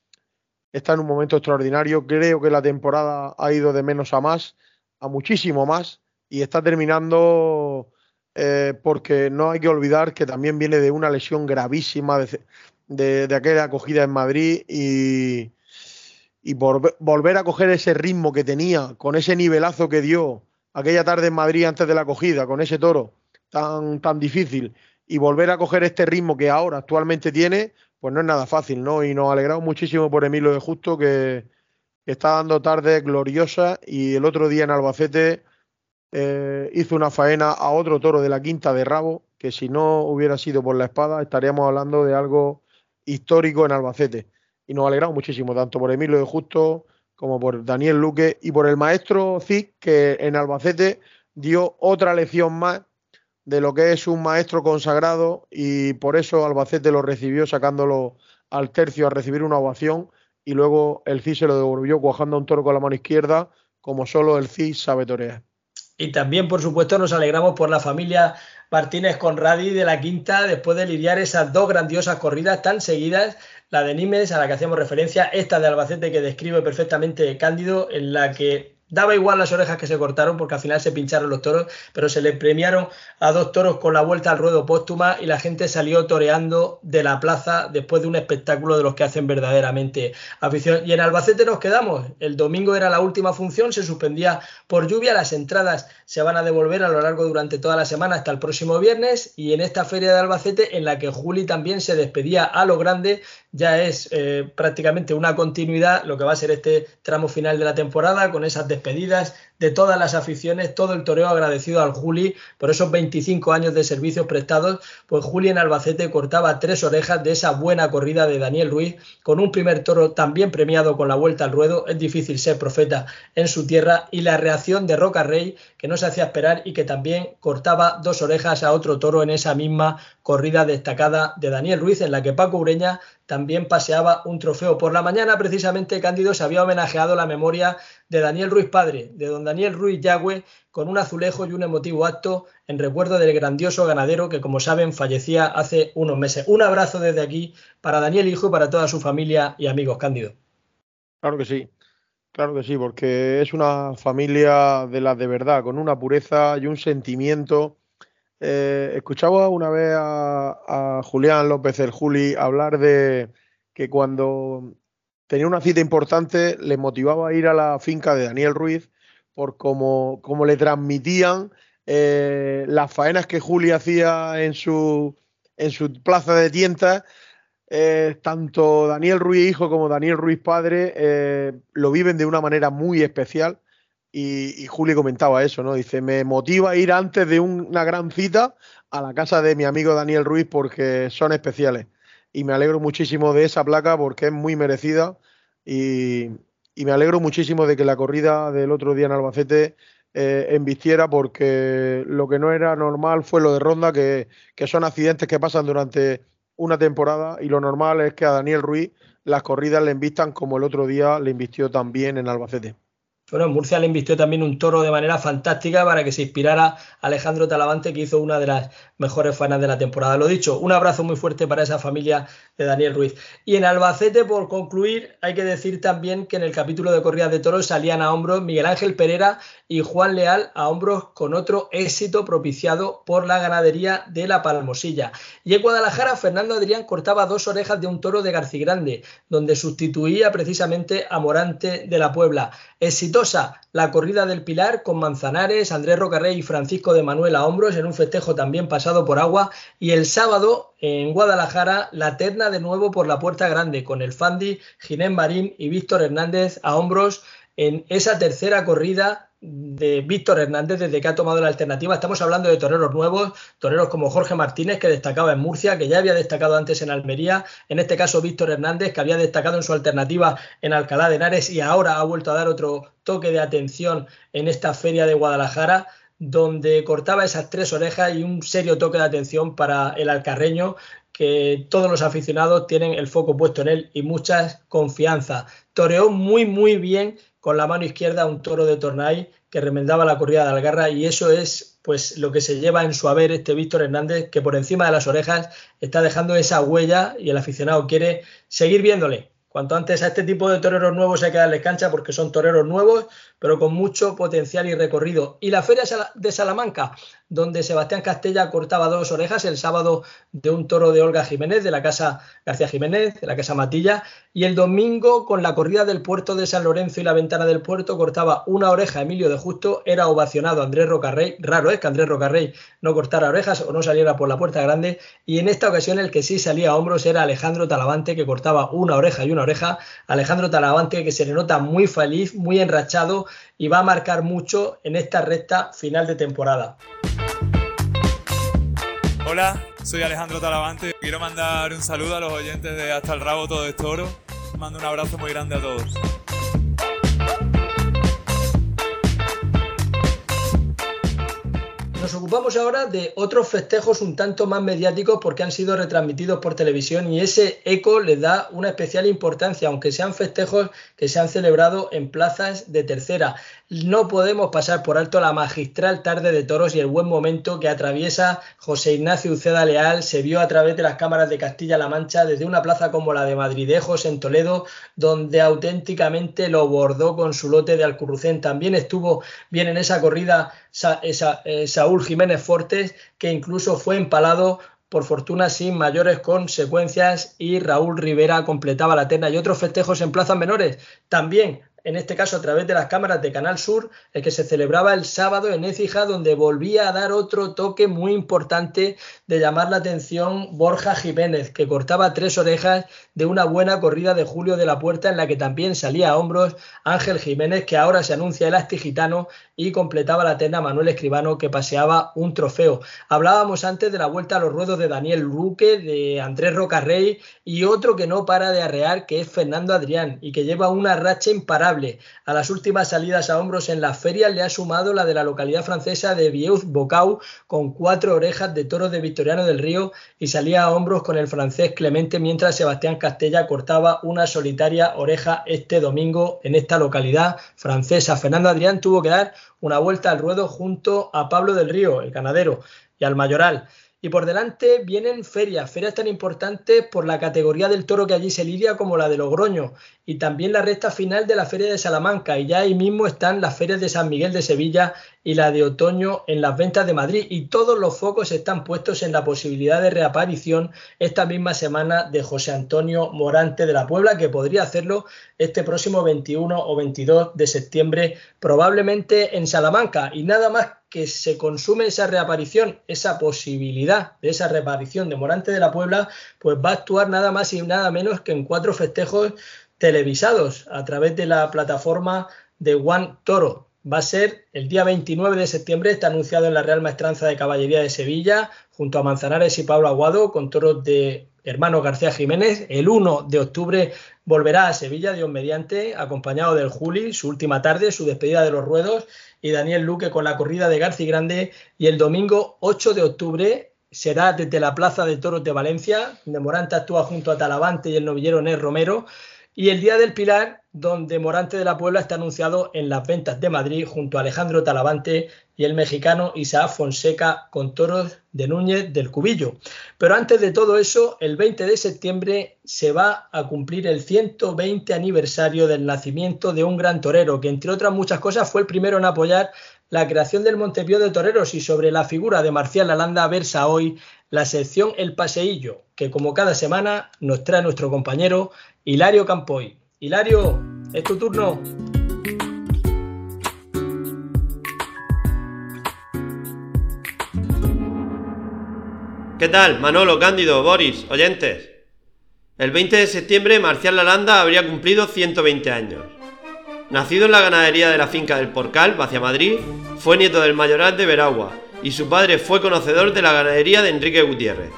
está en un momento extraordinario, creo que la temporada ha ido de menos a más, a muchísimo más y está terminando eh, porque no hay que olvidar que también viene de una lesión gravísima de, de aquella acogida en Madrid y y por volver a coger ese ritmo que tenía, con ese nivelazo que dio aquella tarde en Madrid antes de la acogida, con ese toro tan, tan difícil, y volver a coger este ritmo que ahora actualmente tiene, pues no es nada fácil, ¿no? Y nos alegramos muchísimo por Emilio de Justo, que, está dando tardes gloriosas, y el otro día en Albacete eh, hizo una faena a otro toro de la quinta de Rabo, que si no hubiera sido por la espada, estaríamos hablando de algo histórico en Albacete y nos alegramos muchísimo, tanto por Emilio de Justo como por Daniel Luque y por el maestro Cid, que en Albacete dio otra lección más de lo que es un maestro consagrado y por eso Albacete lo recibió sacándolo al tercio a recibir una ovación y luego el Cid se lo devolvió cuajando a un toro con la mano izquierda como solo el Cid sabe torear. Y también, por supuesto, nos alegramos por la familia Martínez Conradi de la Quinta, después de lidiar esas dos grandiosas corridas tan seguidas la de Nimes, a la que hacemos referencia, esta de Albacete que describe perfectamente Cándido, en la que Daba igual las orejas que se cortaron porque al final se pincharon los toros, pero se le premiaron a dos toros con la vuelta al ruedo póstuma y la gente salió toreando de la plaza después de un espectáculo de los que hacen verdaderamente afición. Y en Albacete nos quedamos. El domingo era la última función, se suspendía por lluvia, las entradas se van a devolver a lo largo durante toda la semana hasta el próximo viernes y en esta feria de Albacete en la que Juli también se despedía a lo grande, ya es eh, prácticamente una continuidad lo que va a ser este tramo final de la temporada con esas despedidas de todas las aficiones, todo el toreo agradecido al Juli por esos 25 años de servicios prestados, pues Juli en Albacete cortaba tres orejas de esa buena corrida de Daniel Ruiz, con un primer toro también premiado con la vuelta al ruedo, es difícil ser profeta en su tierra, y la reacción de Roca Rey, que no se hacía esperar y que también cortaba dos orejas a otro toro en esa misma corrida destacada de Daniel Ruiz, en la que Paco Ureña también paseaba un trofeo. Por la mañana, precisamente, Cándido se había homenajeado la memoria de Daniel Ruiz padre, de don Daniel Ruiz Yagüe, con un azulejo y un emotivo acto en recuerdo del grandioso ganadero que, como saben, fallecía hace unos meses. Un abrazo desde aquí para Daniel Hijo y para toda su familia y amigos, Cándido. Claro que sí, claro que sí, porque es una familia de las de verdad, con una pureza y un sentimiento. Eh, escuchaba una vez a, a Julián López el Juli hablar de que cuando tenía una cita importante, le motivaba a ir a la finca de Daniel Ruiz por cómo, le transmitían eh, las faenas que Juli hacía en su, en su plaza de tientas. Eh, tanto Daniel Ruiz hijo como Daniel Ruiz padre eh, lo viven de una manera muy especial y, y, Juli comentaba eso, ¿no? Dice, me motiva ir antes de una gran cita a la casa de mi amigo Daniel Ruiz porque son especiales y me alegro muchísimo de esa placa porque es muy merecida y, me alegro muchísimo de que la corrida del otro día en Albacete eh, embistiera porque lo que no era normal fue lo de Ronda, que, que son accidentes que pasan durante una temporada y lo normal es que a Daniel Ruiz las corridas le invistan como el otro día le invistió también en Albacete. Bueno, Murcia le invistió también un toro de manera fantástica para que se inspirara Alejandro Talavante, que hizo una de las mejores fanas de la temporada. Lo dicho, un abrazo muy fuerte para esa familia de Daniel Ruiz. Y en Albacete, por concluir, hay que decir también que en el capítulo de corridas de toros salían a hombros Miguel Ángel Pereira y Juan Leal a hombros con otro éxito propiciado por la ganadería de la Palmosilla. Y en Guadalajara, Fernando Adrián cortaba dos orejas de un toro de Garcigrande, donde sustituía precisamente a Morante de la Puebla. La corrida del Pilar con Manzanares, Andrés Rocarrey y Francisco de Manuel a hombros en un festejo también pasado por agua. Y el sábado en Guadalajara, la terna de nuevo por la Puerta Grande con el Fandi, Ginés Marín y Víctor Hernández a hombros en esa tercera corrida de Víctor Hernández desde que ha tomado la alternativa. Estamos hablando de toreros nuevos, toreros como Jorge Martínez, que destacaba en Murcia, que ya había destacado antes en Almería, en este caso Víctor Hernández, que había destacado en su alternativa en Alcalá de Henares y ahora ha vuelto a dar otro toque de atención en esta feria de Guadalajara donde cortaba esas tres orejas y un serio toque de atención para el alcarreño, que todos los aficionados tienen el foco puesto en él y mucha confianza. Toreó muy, muy bien con la mano izquierda un toro de Tornay que remendaba la corrida de Algarra y eso es pues lo que se lleva en su haber este Víctor Hernández que por encima de las orejas está dejando esa huella y el aficionado quiere seguir viéndole. Cuanto antes a este tipo de toreros nuevos hay que darle cancha porque son toreros nuevos, pero con mucho potencial y recorrido. Y la Feria de Salamanca, donde Sebastián Castella cortaba dos orejas el sábado de un toro de Olga Jiménez, de la Casa García Jiménez, de la Casa Matilla, y el domingo con la corrida del puerto de San Lorenzo y la ventana del puerto cortaba una oreja Emilio de Justo, era ovacionado Andrés Rocarrey, raro es que Andrés Rocarrey no cortara orejas o no saliera por la puerta grande, y en esta ocasión el que sí salía a hombros era Alejandro Talavante, que cortaba una oreja y una oreja, Alejandro Talavante que se le nota muy feliz, muy enrachado y va a marcar mucho en esta recta final de temporada. Hola, soy Alejandro Talavante. Quiero mandar un saludo a los oyentes de Hasta el Rabo Todo es Toro. Mando un abrazo muy grande a todos. Nos ocupamos ahora de otros festejos un tanto más mediáticos porque han sido retransmitidos por televisión y ese eco le da una especial importancia, aunque sean festejos que se han celebrado en plazas de tercera. No podemos pasar por alto la magistral tarde de toros y el buen momento que atraviesa José Ignacio Uceda Leal se vio a través de las cámaras de Castilla-La Mancha desde una plaza como la de Madridejos en Toledo, donde auténticamente lo bordó con su lote de Alcurrucén. También estuvo bien en esa corrida eh, Saúl Jiménez Fortes, que incluso fue empalado por fortuna sin mayores consecuencias y Raúl Rivera completaba la terna. Y otros festejos en plazas menores. También en este caso a través de las cámaras de Canal Sur, el que se celebraba el sábado en Écija, donde volvía a dar otro toque muy importante de llamar la atención Borja Jiménez, que cortaba tres orejas de una buena corrida de Julio de la Puerta, en la que también salía a hombros Ángel Jiménez, que ahora se anuncia el gitano, y completaba la terna Manuel Escribano, que paseaba un trofeo. Hablábamos antes de la vuelta a los ruedos de Daniel Luque, de Andrés Rocarrey y otro que no para de arrear, que es Fernando Adrián, y que lleva una racha imparable a las últimas salidas a hombros en la feria le ha sumado la de la localidad francesa de Vieuz-Bocau con cuatro orejas de toro de Victoriano del Río y salía a hombros con el francés Clemente mientras Sebastián Castella cortaba una solitaria oreja este domingo en esta localidad francesa. Fernando Adrián tuvo que dar una vuelta al ruedo junto a Pablo del Río, el ganadero, y al mayoral. Y por delante vienen ferias, ferias tan importantes por la categoría del toro que allí se lidia como la de Logroño y también la recta final de la feria de Salamanca y ya ahí mismo están las ferias de San Miguel de Sevilla y la de otoño en las ventas de Madrid y todos los focos están puestos en la posibilidad de reaparición esta misma semana de José Antonio Morante de la Puebla que podría hacerlo este próximo 21 o 22 de septiembre probablemente en Salamanca y nada más que se consume esa reaparición, esa posibilidad de esa reaparición de Morante de la Puebla, pues va a actuar nada más y nada menos que en cuatro festejos televisados a través de la plataforma de One Toro. Va a ser el día 29 de septiembre, está anunciado en la Real Maestranza de Caballería de Sevilla, junto a Manzanares y Pablo Aguado, con toros de hermano García Jiménez. El 1 de octubre volverá a Sevilla, Dios mediante, acompañado del Juli, su última tarde, su despedida de los ruedos y Daniel Luque con la corrida de García Grande y el domingo 8 de octubre será desde la Plaza de Toros de Valencia, donde Morante actúa junto a Talavante y el novillero Ner Romero, y el Día del Pilar, donde Morante de la Puebla está anunciado en las ventas de Madrid junto a Alejandro Talavante y el mexicano Isaac Fonseca con toros de Núñez del Cubillo. Pero antes de todo eso, el 20 de septiembre se va a cumplir el 120 aniversario del nacimiento de un gran torero, que entre otras muchas cosas fue el primero en apoyar la creación del Montepío de Toreros y sobre la figura de Marcial Lalanda versa hoy la sección El Paseillo, que como cada semana nos trae nuestro compañero Hilario Campoy. Hilario, es tu turno. ¿Qué tal, Manolo, Cándido, Boris, oyentes? El 20 de septiembre, Marcial Lalanda habría cumplido 120 años. Nacido en la ganadería de la finca del Porcal, hacia Madrid, fue nieto del mayoral de Veragua y su padre fue conocedor de la ganadería de Enrique Gutiérrez.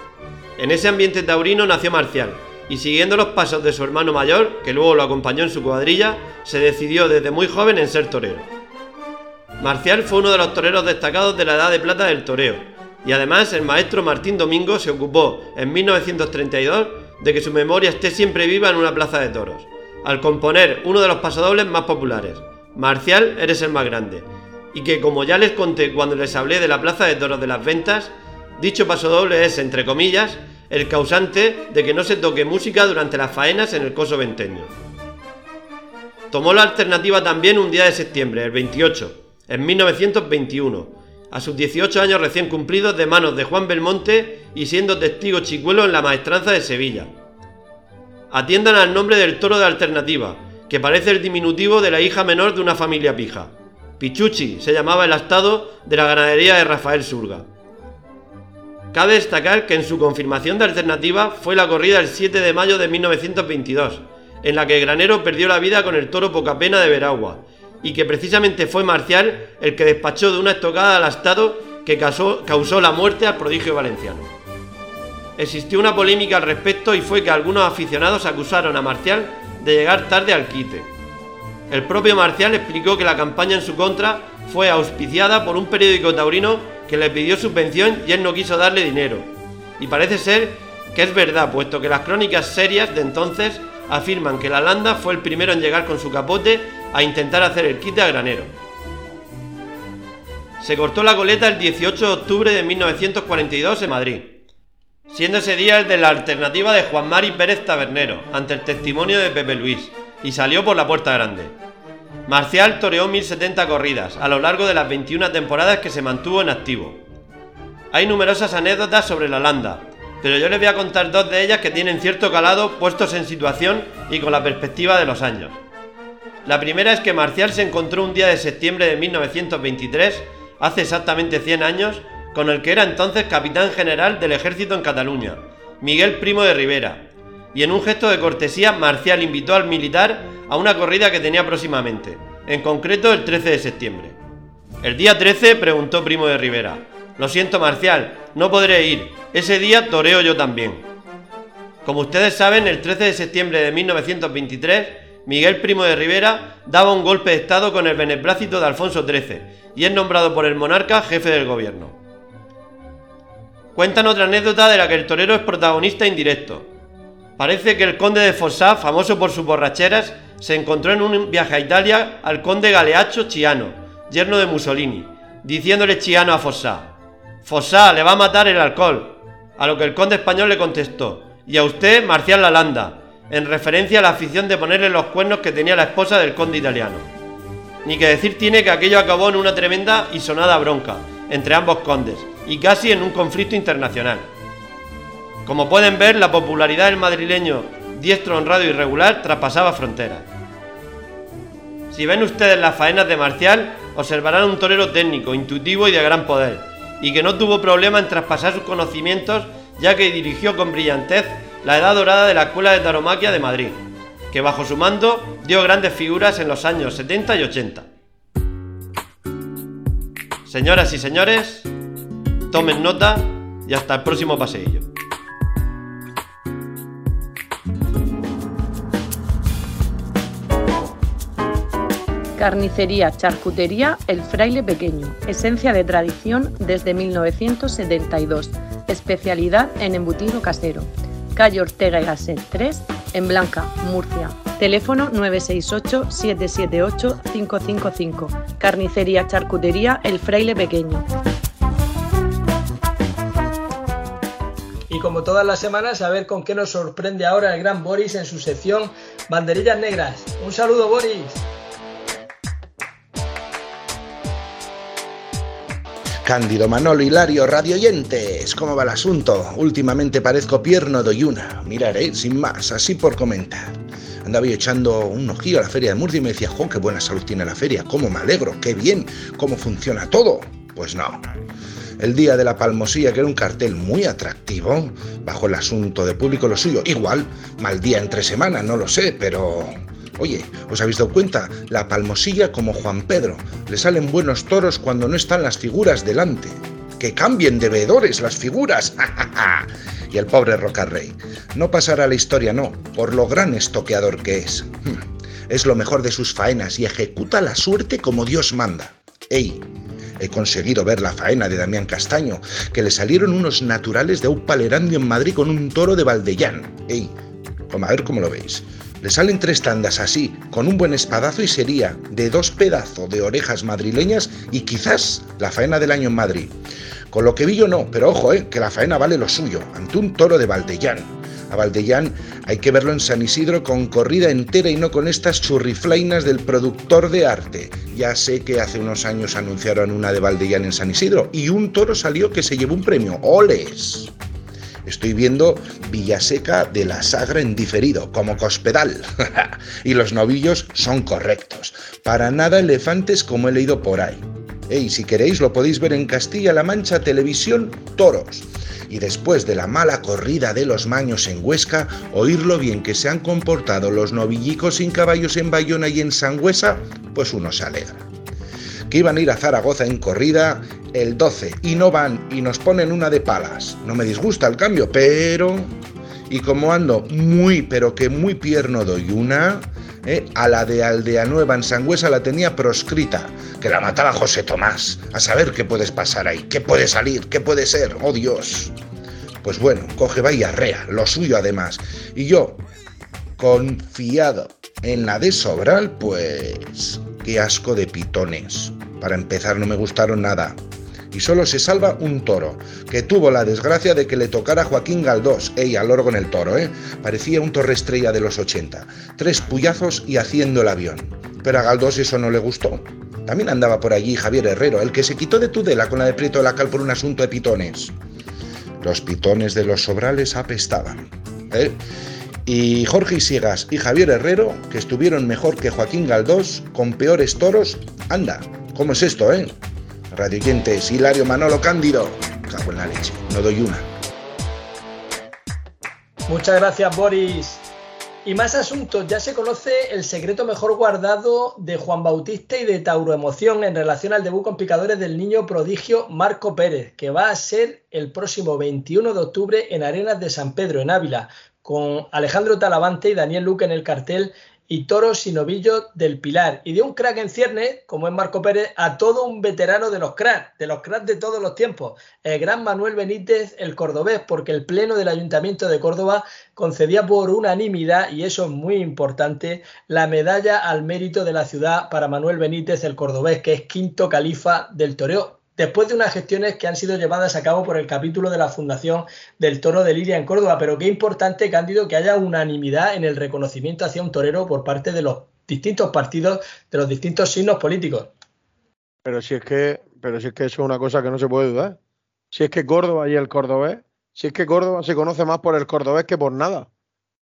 En ese ambiente taurino nació Marcial, y siguiendo los pasos de su hermano mayor, que luego lo acompañó en su cuadrilla, se decidió desde muy joven en ser torero. Marcial fue uno de los toreros destacados de la Edad de Plata del toreo, y además el maestro Martín Domingo se ocupó en 1932 de que su memoria esté siempre viva en una plaza de toros, al componer uno de los pasodobles más populares, Marcial, eres el más grande, y que como ya les conté cuando les hablé de la plaza de toros de las ventas, dicho pasodoble es, entre comillas, el causante de que no se toque música durante las faenas en el coso venteño. Tomó la alternativa también un día de septiembre, el 28, en 1921, a sus 18 años recién cumplidos de manos de Juan Belmonte y siendo testigo chicuelo en la maestranza de Sevilla. Atiendan al nombre del toro de alternativa, que parece el diminutivo de la hija menor de una familia pija. Pichuchi se llamaba el astado de la ganadería de Rafael Surga. Cabe destacar que en su confirmación de alternativa fue la corrida el 7 de mayo de 1922, en la que granero perdió la vida con el toro poca pena de Veragua, y que precisamente fue Marcial el que despachó de una estocada al astado que causó, causó la muerte al prodigio valenciano. Existió una polémica al respecto y fue que algunos aficionados acusaron a Marcial de llegar tarde al quite. El propio Marcial explicó que la campaña en su contra fue auspiciada por un periódico taurino que le pidió subvención y él no quiso darle dinero. Y parece ser que es verdad, puesto que las crónicas serias de entonces afirman que la Landa fue el primero en llegar con su capote a intentar hacer el quite a granero. Se cortó la coleta el 18 de octubre de 1942 en Madrid, siendo ese día el de la alternativa de Juan Mari Pérez Tabernero, ante el testimonio de Pepe Luis, y salió por la puerta grande. Marcial toreó 1070 corridas a lo largo de las 21 temporadas que se mantuvo en activo. Hay numerosas anécdotas sobre la landa, pero yo les voy a contar dos de ellas que tienen cierto calado puestos en situación y con la perspectiva de los años. La primera es que Marcial se encontró un día de septiembre de 1923, hace exactamente 100 años, con el que era entonces capitán general del ejército en Cataluña, Miguel Primo de Rivera, y en un gesto de cortesía Marcial invitó al militar a una corrida que tenía próximamente, en concreto el 13 de septiembre. El día 13 preguntó Primo de Rivera, lo siento Marcial, no podré ir, ese día toreo yo también. Como ustedes saben, el 13 de septiembre de 1923, Miguel Primo de Rivera daba un golpe de estado con el beneplácito de Alfonso XIII y es nombrado por el monarca jefe del gobierno. Cuentan otra anécdota de la que el torero es protagonista indirecto. Parece que el conde de Fossá, famoso por sus borracheras, se encontró en un viaje a Italia al conde Galeacho Chiano, yerno de Mussolini, diciéndole Chiano a Fossá, Fossá, le va a matar el alcohol. A lo que el conde español le contestó, y a usted, Marcial Lalanda, en referencia a la afición de ponerle los cuernos que tenía la esposa del conde italiano. Ni que decir tiene que aquello acabó en una tremenda y sonada bronca entre ambos condes, y casi en un conflicto internacional. Como pueden ver, la popularidad del madrileño diestro, honrado y regular, traspasaba fronteras. Si ven ustedes las faenas de Marcial, observarán un torero técnico, intuitivo y de gran poder, y que no tuvo problema en traspasar sus conocimientos, ya que dirigió con brillantez la edad dorada de la Escuela de Taromaquia de Madrid, que bajo su mando dio grandes figuras en los años 70 y 80. Señoras y señores, tomen nota y hasta el próximo paseillo. Carnicería, charcutería El Fraile Pequeño, esencia de tradición desde 1972, especialidad en embutido casero. Calle Ortega y Gasset 3, en Blanca, Murcia. Teléfono 968-778-555. Carnicería, charcutería El Fraile Pequeño. Y como todas las semanas, a ver con qué nos sorprende ahora el gran Boris en su sección Banderillas Negras. Un saludo, Boris. Cándido Manolo Hilario, radioyentes, ¿cómo va el asunto? Últimamente parezco pierno de una. Miraré, sin más, así por comentar. Andaba yo echando un ojillo a la feria de Murcia y me decía, ¡jo, qué buena salud tiene la feria! ¡Cómo me alegro! ¡Qué bien! ¿Cómo funciona todo? Pues no. El día de la Palmosilla, que era un cartel muy atractivo, bajo el asunto de público lo suyo. Igual, mal día entre semanas, no lo sé, pero Oye, ¿os habéis dado cuenta? La palmosilla como Juan Pedro. Le salen buenos toros cuando no están las figuras delante. Que cambien de veedores las figuras. y el pobre Rocarrey. No pasará la historia, no, por lo gran estoqueador que es. Hmm. Es lo mejor de sus faenas y ejecuta la suerte como Dios manda. ¡Ey! He conseguido ver la faena de Damián Castaño, que le salieron unos naturales de Aupalerandio en Madrid con un toro de Valdellán. ¡Ey! A ver cómo lo veis. Le salen tres tandas así, con un buen espadazo y sería de dos pedazos de orejas madrileñas y quizás la faena del año en Madrid. Con lo que vi yo no, pero ojo, eh, que la faena vale lo suyo, ante un toro de Valdellán. A Valdellán hay que verlo en San Isidro con corrida entera y no con estas churriflainas del productor de arte. Ya sé que hace unos años anunciaron una de Valdellán en San Isidro y un toro salió que se llevó un premio. ¡Oles! Estoy viendo Villaseca de la Sagra en diferido, como cospedal. y los novillos son correctos. Para nada elefantes como he leído por ahí. Y si queréis lo podéis ver en Castilla-La Mancha Televisión Toros. Y después de la mala corrida de los maños en Huesca, oírlo bien que se han comportado los novillicos sin caballos en Bayona y en Sangüesa, pues uno se alegra que iban a ir a Zaragoza en corrida el 12 y no van y nos ponen una de palas. No me disgusta el cambio, pero... Y como ando muy, pero que muy pierno doy una, eh, a la de Aldea Nueva en Sangüesa la tenía proscrita, que la mataba José Tomás. A saber qué puedes pasar ahí, qué puede salir, qué puede ser, oh Dios. Pues bueno, coge vaya rea, lo suyo además. Y yo, confiado en la de Sobral, pues qué asco de pitones. Para empezar, no me gustaron nada. Y solo se salva un toro, que tuvo la desgracia de que le tocara Joaquín Galdós, ey, al oro con el toro, ¿eh? Parecía un torre estrella de los 80. Tres puyazos y haciendo el avión. Pero a Galdós eso no le gustó. También andaba por allí Javier Herrero, el que se quitó de Tudela con la de Prieto de la Cal por un asunto de pitones. Los pitones de los sobrales apestaban. ¿eh? y Jorge Isigas y Javier Herrero, que estuvieron mejor que Joaquín Galdós, con peores toros. Anda, ¿cómo es esto, eh? Radioyentes, Hilario Manolo Cándido. Cago en la leche, no doy una. Muchas gracias, Boris. Y más asuntos, ya se conoce el secreto mejor guardado de Juan Bautista y de Tauro Emoción en relación al debut con picadores del niño prodigio Marco Pérez, que va a ser el próximo 21 de octubre en Arenas de San Pedro, en Ávila, con Alejandro Talavante y Daniel Luque en el cartel y toros y novillos del Pilar. Y de un crack en cierne, como es Marco Pérez, a todo un veterano de los cracks, de los cracks de todos los tiempos, el gran Manuel Benítez, el cordobés, porque el Pleno del Ayuntamiento de Córdoba concedía por unanimidad, y eso es muy importante, la medalla al mérito de la ciudad para Manuel Benítez, el cordobés, que es quinto califa del toreo después de unas gestiones que han sido llevadas a cabo por el capítulo de la Fundación del Toro de Liria en Córdoba. Pero qué importante, Cándido, que haya unanimidad en el reconocimiento hacia un torero por parte de los distintos partidos, de los distintos signos políticos. Pero si es que, pero si es que eso es una cosa que no se puede dudar. Si es que Córdoba y el cordobés, si es que Córdoba se conoce más por el cordobés que por nada.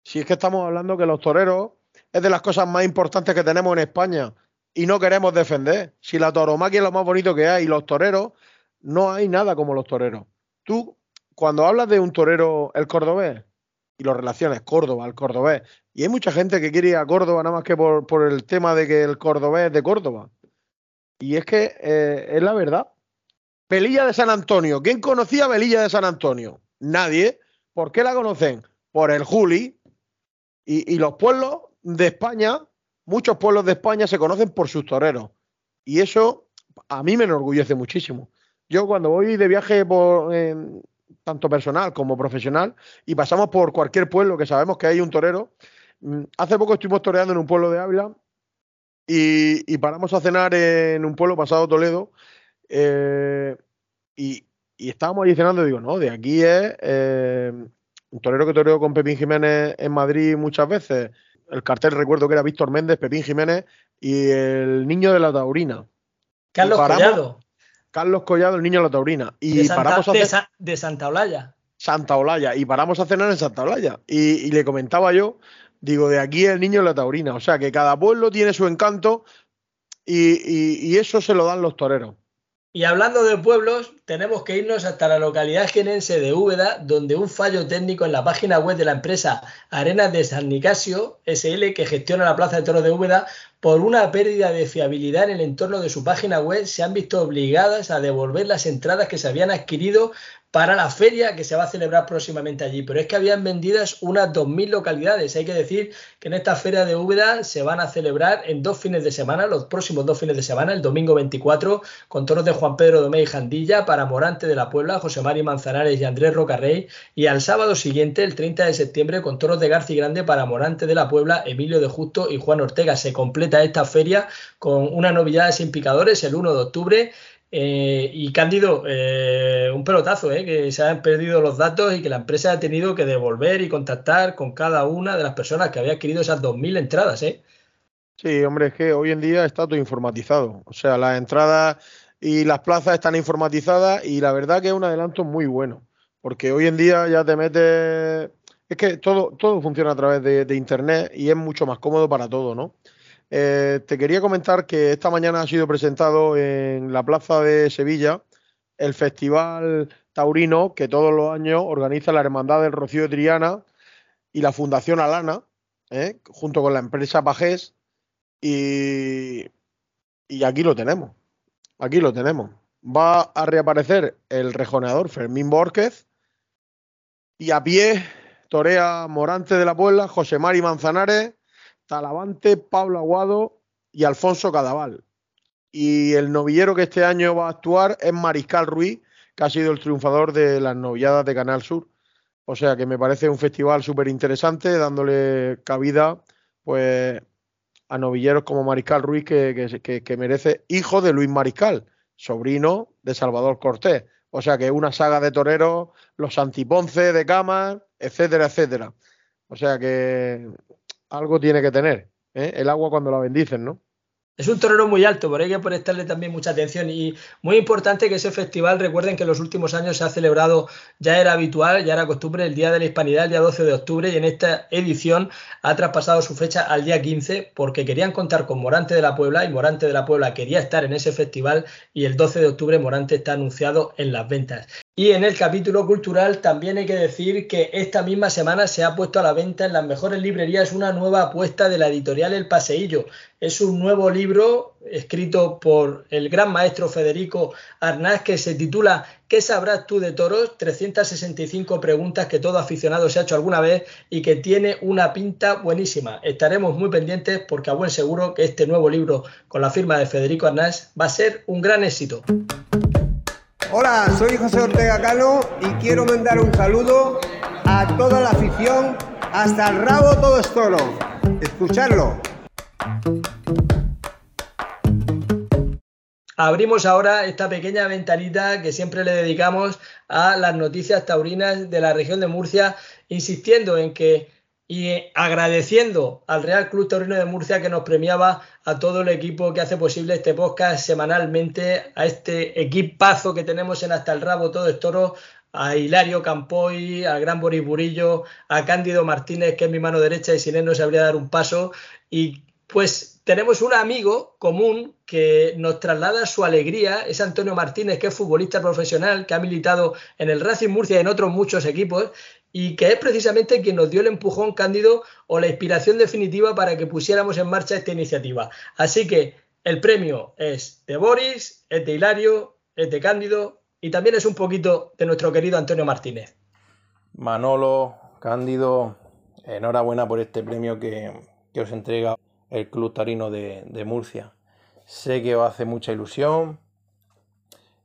Si es que estamos hablando que los toreros es de las cosas más importantes que tenemos en España y no queremos defender. Si la tauromaquia es lo más bonito que hay y los toreros, no hay nada como los toreros. Tú, cuando hablas de un torero, el cordobés, y lo relaciones Córdoba al cordobés, y hay mucha gente que quiere ir a Córdoba nada más que por, por el tema de que el cordobés es de Córdoba. Y es que eh, es la verdad. Velilla de San Antonio. ¿Quién conocía Velilla de San Antonio? Nadie. ¿Por qué la conocen? Por el Juli. Y, y los pueblos de España muchos pueblos de España se conocen por sus toreros. Y eso a mí me enorgullece muchísimo. Yo cuando voy de viaje por, tanto personal como profesional y pasamos por cualquier pueblo que sabemos que hay un torero, mm, hace poco estuvimos toreando en un pueblo de Ávila y, paramos a cenar en un pueblo pasado Toledo eh, y, estábamos ahí cenando y digo, no, de aquí es eh, un torero que toreó con Pepín Jiménez en Madrid muchas veces. El cartel recuerdo que era Víctor Méndez, Pepín Jiménez y el niño de la taurina. Carlos Collado. Carlos Collado, el niño de la taurina. Y de Santa, paramos a de, Santa Olalla. Santa Olalla. Y paramos a cenar en Santa Olalla. Y, le comentaba yo, digo, de aquí el niño de la taurina. O sea, que cada pueblo tiene su encanto y eso se lo dan los toreros. Y hablando de pueblos, tenemos que irnos hasta la localidad genense de Úbeda, donde un fallo técnico en la página web de la empresa Arenas de San Nicasio SL, que gestiona la Plaza de Toros de Úbeda, por una pérdida de fiabilidad en el entorno de su página web, se han visto obligadas a devolver las entradas que se habían adquirido para la feria que se va a celebrar próximamente allí. Pero es que habían vendidas unas 2.000 localidades. Hay que decir que en esta feria de Úbeda se van a celebrar en dos fines de semana, los próximos dos fines de semana, el domingo 24, con toros de Juan Pedro Domé y Jandilla, para Morante de la Puebla, José Mari Manzanares y Andrés Rocarrey. Y al sábado siguiente, el 30 de septiembre, con toros de García Grande para Morante de la Puebla, Emilio de Justo y Juan Ortega. Se completa esta feria con una novedad sin picadores el 1 de octubre eh, y Cándido, eh, un pelotazo, eh, que se han perdido los datos y que la empresa ha tenido que devolver y contactar con cada una de las personas que había adquirido esas 2.000 entradas. Sí, hombre, es que hoy en día está todo informatizado. O sea, las entradas y las plazas están informatizadas y la verdad que es un adelanto muy bueno. Porque hoy en día ya te metes. Es que todo, todo funciona a través de Internet y es mucho más cómodo para todo, ¿no? Eh, te quería comentar que esta mañana ha sido presentado en la Plaza de Sevilla el Festival Taurino que todos los años organiza la Hermandad del Rocío Triana y la Fundación Alana, ¿eh? junto con la empresa Pajés. Y, y aquí lo tenemos. Aquí lo tenemos. Va a reaparecer el rejoneador Fermín Borquez y a pie torea Morante de la Puebla, José Mari Manzanares Talavante, Pablo Aguado y Alfonso Cadaval. Y el novillero que este año va a actuar es Mariscal Ruiz, que ha sido el triunfador de las novilladas de Canal Sur. O sea que me parece un festival súper interesante, dándole cabida pues a novilleros como Mariscal Ruiz, que, que, merece hijo de Luis Mariscal, sobrino de Salvador Cortés. O sea que una saga de toreros, los antiponce de Cama, etcétera, etcétera. O sea que algo tiene que tener, ¿eh? el agua cuando la bendicen, ¿no? Es un torero muy alto, por hay que prestarle también mucha atención y muy importante que ese festival, recuerden que en los últimos años se ha celebrado, ya era habitual, ya era costumbre, el Día de la Hispanidad, el día 12 de octubre y en esta edición ha traspasado su fecha al día 15 porque querían contar con Morante de la Puebla y Morante de la Puebla quería estar en ese festival y el 12 de octubre Morante está anunciado en las ventas. Y en el capítulo cultural también hay que decir que esta misma semana se ha puesto a la venta en las mejores librerías una nueva apuesta de la editorial El Paseillo. Es un nuevo libro escrito por el gran maestro Federico Arnaz que se titula ¿Qué sabrás tú de toros? 365 preguntas que todo aficionado se ha hecho alguna vez y que tiene una pinta buenísima. Estaremos muy pendientes porque a buen seguro que este nuevo libro con la firma de Federico Arnaz va a ser un gran éxito. Hola, soy José Ortega Cano y quiero mandar un saludo a toda la afición. Hasta el rabo todo es toro. Escucharlo. Abrimos ahora esta pequeña ventanita que siempre le dedicamos a las noticias taurinas de la región de Murcia, insistiendo en que y agradeciendo al Real Club Taurino de Murcia que nos premiaba a todo el equipo que hace posible este podcast semanalmente, a este equipazo que tenemos en Hasta el Rabo, todo es toro, a Hilario Campoy, al gran Boris Burillo, a Cándido Martínez, que es mi mano derecha y sin él no sabría dar un paso. Y pues tenemos un amigo común que nos traslada su alegría, es Antonio Martínez, que es futbolista profesional, que ha militado en el Racing Murcia y en otros muchos equipos, y que es precisamente quien nos dio el empujón cándido o la inspiración definitiva para que pusiéramos en marcha esta iniciativa. Así que el premio es de Boris, es de Hilario, es de Cándido y también es un poquito de nuestro querido Antonio Martínez. Manolo, Cándido, enhorabuena por este premio que, os entrega el Club Tarino de, Murcia. Sé que os hace mucha ilusión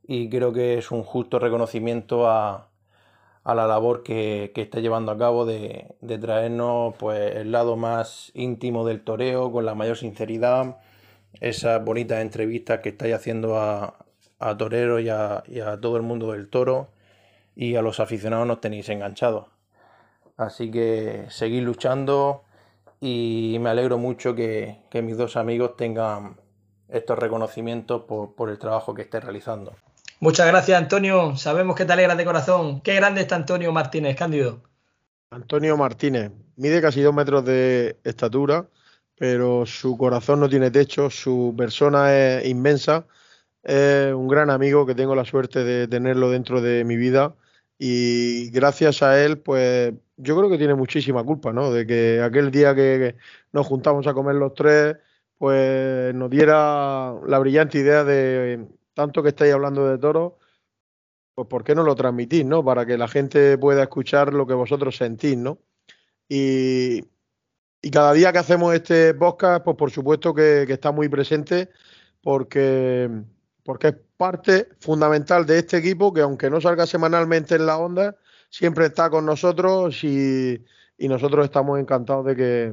y creo que es un justo reconocimiento a, la labor que, que, está llevando a cabo de, traernos pues, el lado más íntimo del toreo con la mayor sinceridad, esas bonitas entrevistas que estáis haciendo a, a toreros y a, todo el mundo del toro y a los aficionados nos tenéis enganchados. Así que seguid luchando y me alegro mucho que, mis dos amigos tengan estos reconocimientos por, el trabajo que esté realizando. Muchas gracias, Antonio. Sabemos que te alegra de corazón. Qué grande está Antonio Martínez, Cándido. Antonio Martínez mide casi dos metros de estatura, pero su corazón no tiene techo, su persona es inmensa es un gran amigo que tengo la suerte de tenerlo dentro de mi vida y gracias a él, pues yo creo que tiene muchísima culpa, ¿no? De que aquel día que nos juntamos a comer los tres, pues nos diera la brillante idea de tanto que estáis hablando de toros, pues ¿por qué no lo transmitís, ¿no? Para que la gente pueda escuchar lo que vosotros sentís, ¿no? Y, cada día que hacemos este podcast, pues por supuesto que está muy presente porque porque es parte fundamental de este equipo que aunque no salga semanalmente en la onda, siempre está con nosotros y, nosotros estamos encantados de que,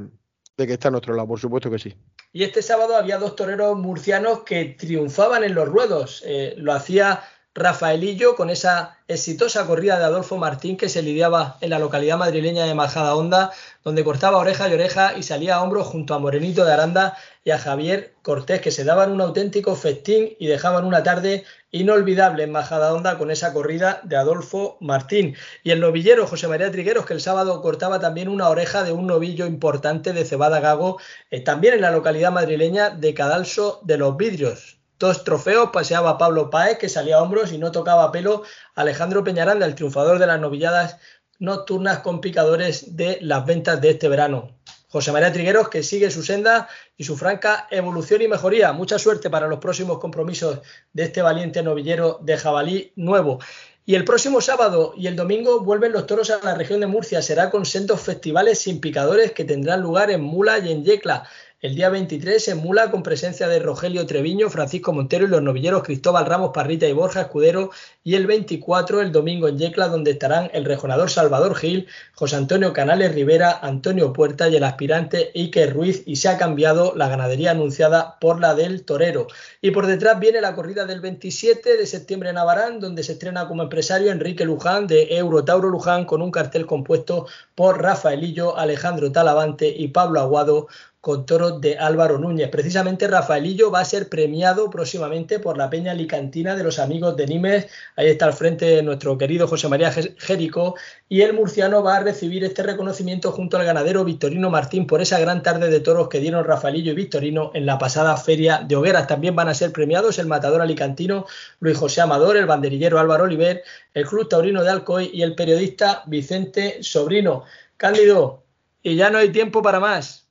de que esté a nuestro lado, por supuesto que sí. Y este sábado había dos toreros murcianos que triunfaban en los ruedos. Eh, lo hacía Rafaelillo con esa exitosa corrida de Adolfo Martín que se lidiaba en la localidad madrileña de Majada Honda, donde cortaba oreja y oreja y salía a hombros junto a Morenito de Aranda y a Javier Cortés, que se daban un auténtico festín y dejaban una tarde inolvidable en Majada Honda con esa corrida de Adolfo Martín. Y el novillero José María Trigueros, que el sábado cortaba también una oreja de un novillo importante de Cebada Gago, eh, también en la localidad madrileña de Cadalso de los Vidrios dos trofeos paseaba Pablo Paez, que salía a hombros y no tocaba pelo Alejandro Peñaranda, el triunfador de las novilladas nocturnas con picadores de las ventas de este verano. José María Trigueros, que sigue su senda y su franca evolución y mejoría. Mucha suerte para los próximos compromisos de este valiente novillero de jabalí nuevo. Y el próximo sábado y el domingo vuelven los toros a la región de Murcia. Será con sendos festivales sin picadores que tendrán lugar en Mula y en Yecla. El día 23 en Mula con presencia de Rogelio Treviño, Francisco Montero y los novilleros Cristóbal Ramos Parrita y Borja Escudero. Y el 24 el domingo en Yecla donde estarán el rejonador Salvador Gil, José Antonio Canales Rivera, Antonio Puerta y el aspirante Iker Ruiz. Y se ha cambiado la ganadería anunciada por la del Torero. Y por detrás viene la corrida del 27 de septiembre en Abarán donde se estrena como empresario Enrique Luján de Eurotauro Luján con un cartel compuesto por Rafaelillo, Alejandro Talavante y Pablo Aguado con toros de Álvaro Núñez. Precisamente Rafaelillo va a ser premiado próximamente por la Peña Alicantina de los amigos de Nimes. Ahí está al frente nuestro querido José María Jérico. Y el murciano va a recibir este reconocimiento junto al ganadero Victorino Martín por esa gran tarde de toros que dieron Rafaelillo y Victorino en la pasada feria de hogueras. También van a ser premiados el matador alicantino Luis José Amador, el banderillero Álvaro Oliver, el Club Taurino de Alcoy y el periodista Vicente Sobrino. Cándido, y ya no hay tiempo para más.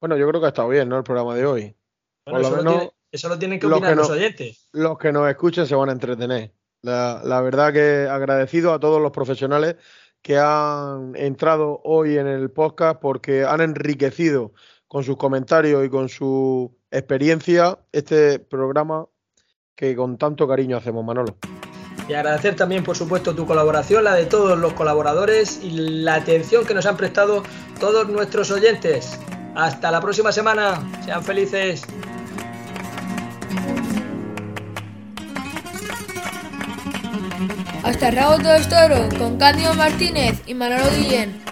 Bueno, yo creo que ha estado bien, ¿no? El programa de hoy. Por lo menos, eso lo tienen que opinar los, oyentes. Los que nos escuchen se van a entretener. La, verdad que agradecido a todos los profesionales que han entrado hoy en el podcast porque han enriquecido con sus comentarios y con su experiencia este programa que con tanto cariño hacemos, Manolo. Y agradecer también, por supuesto, tu colaboración, la de todos los colaboradores y la atención que nos han prestado todos nuestros oyentes. Hasta la próxima semana. Sean felices. Hasta rabo todo toro con Cándido Martínez y Manolo Guillén.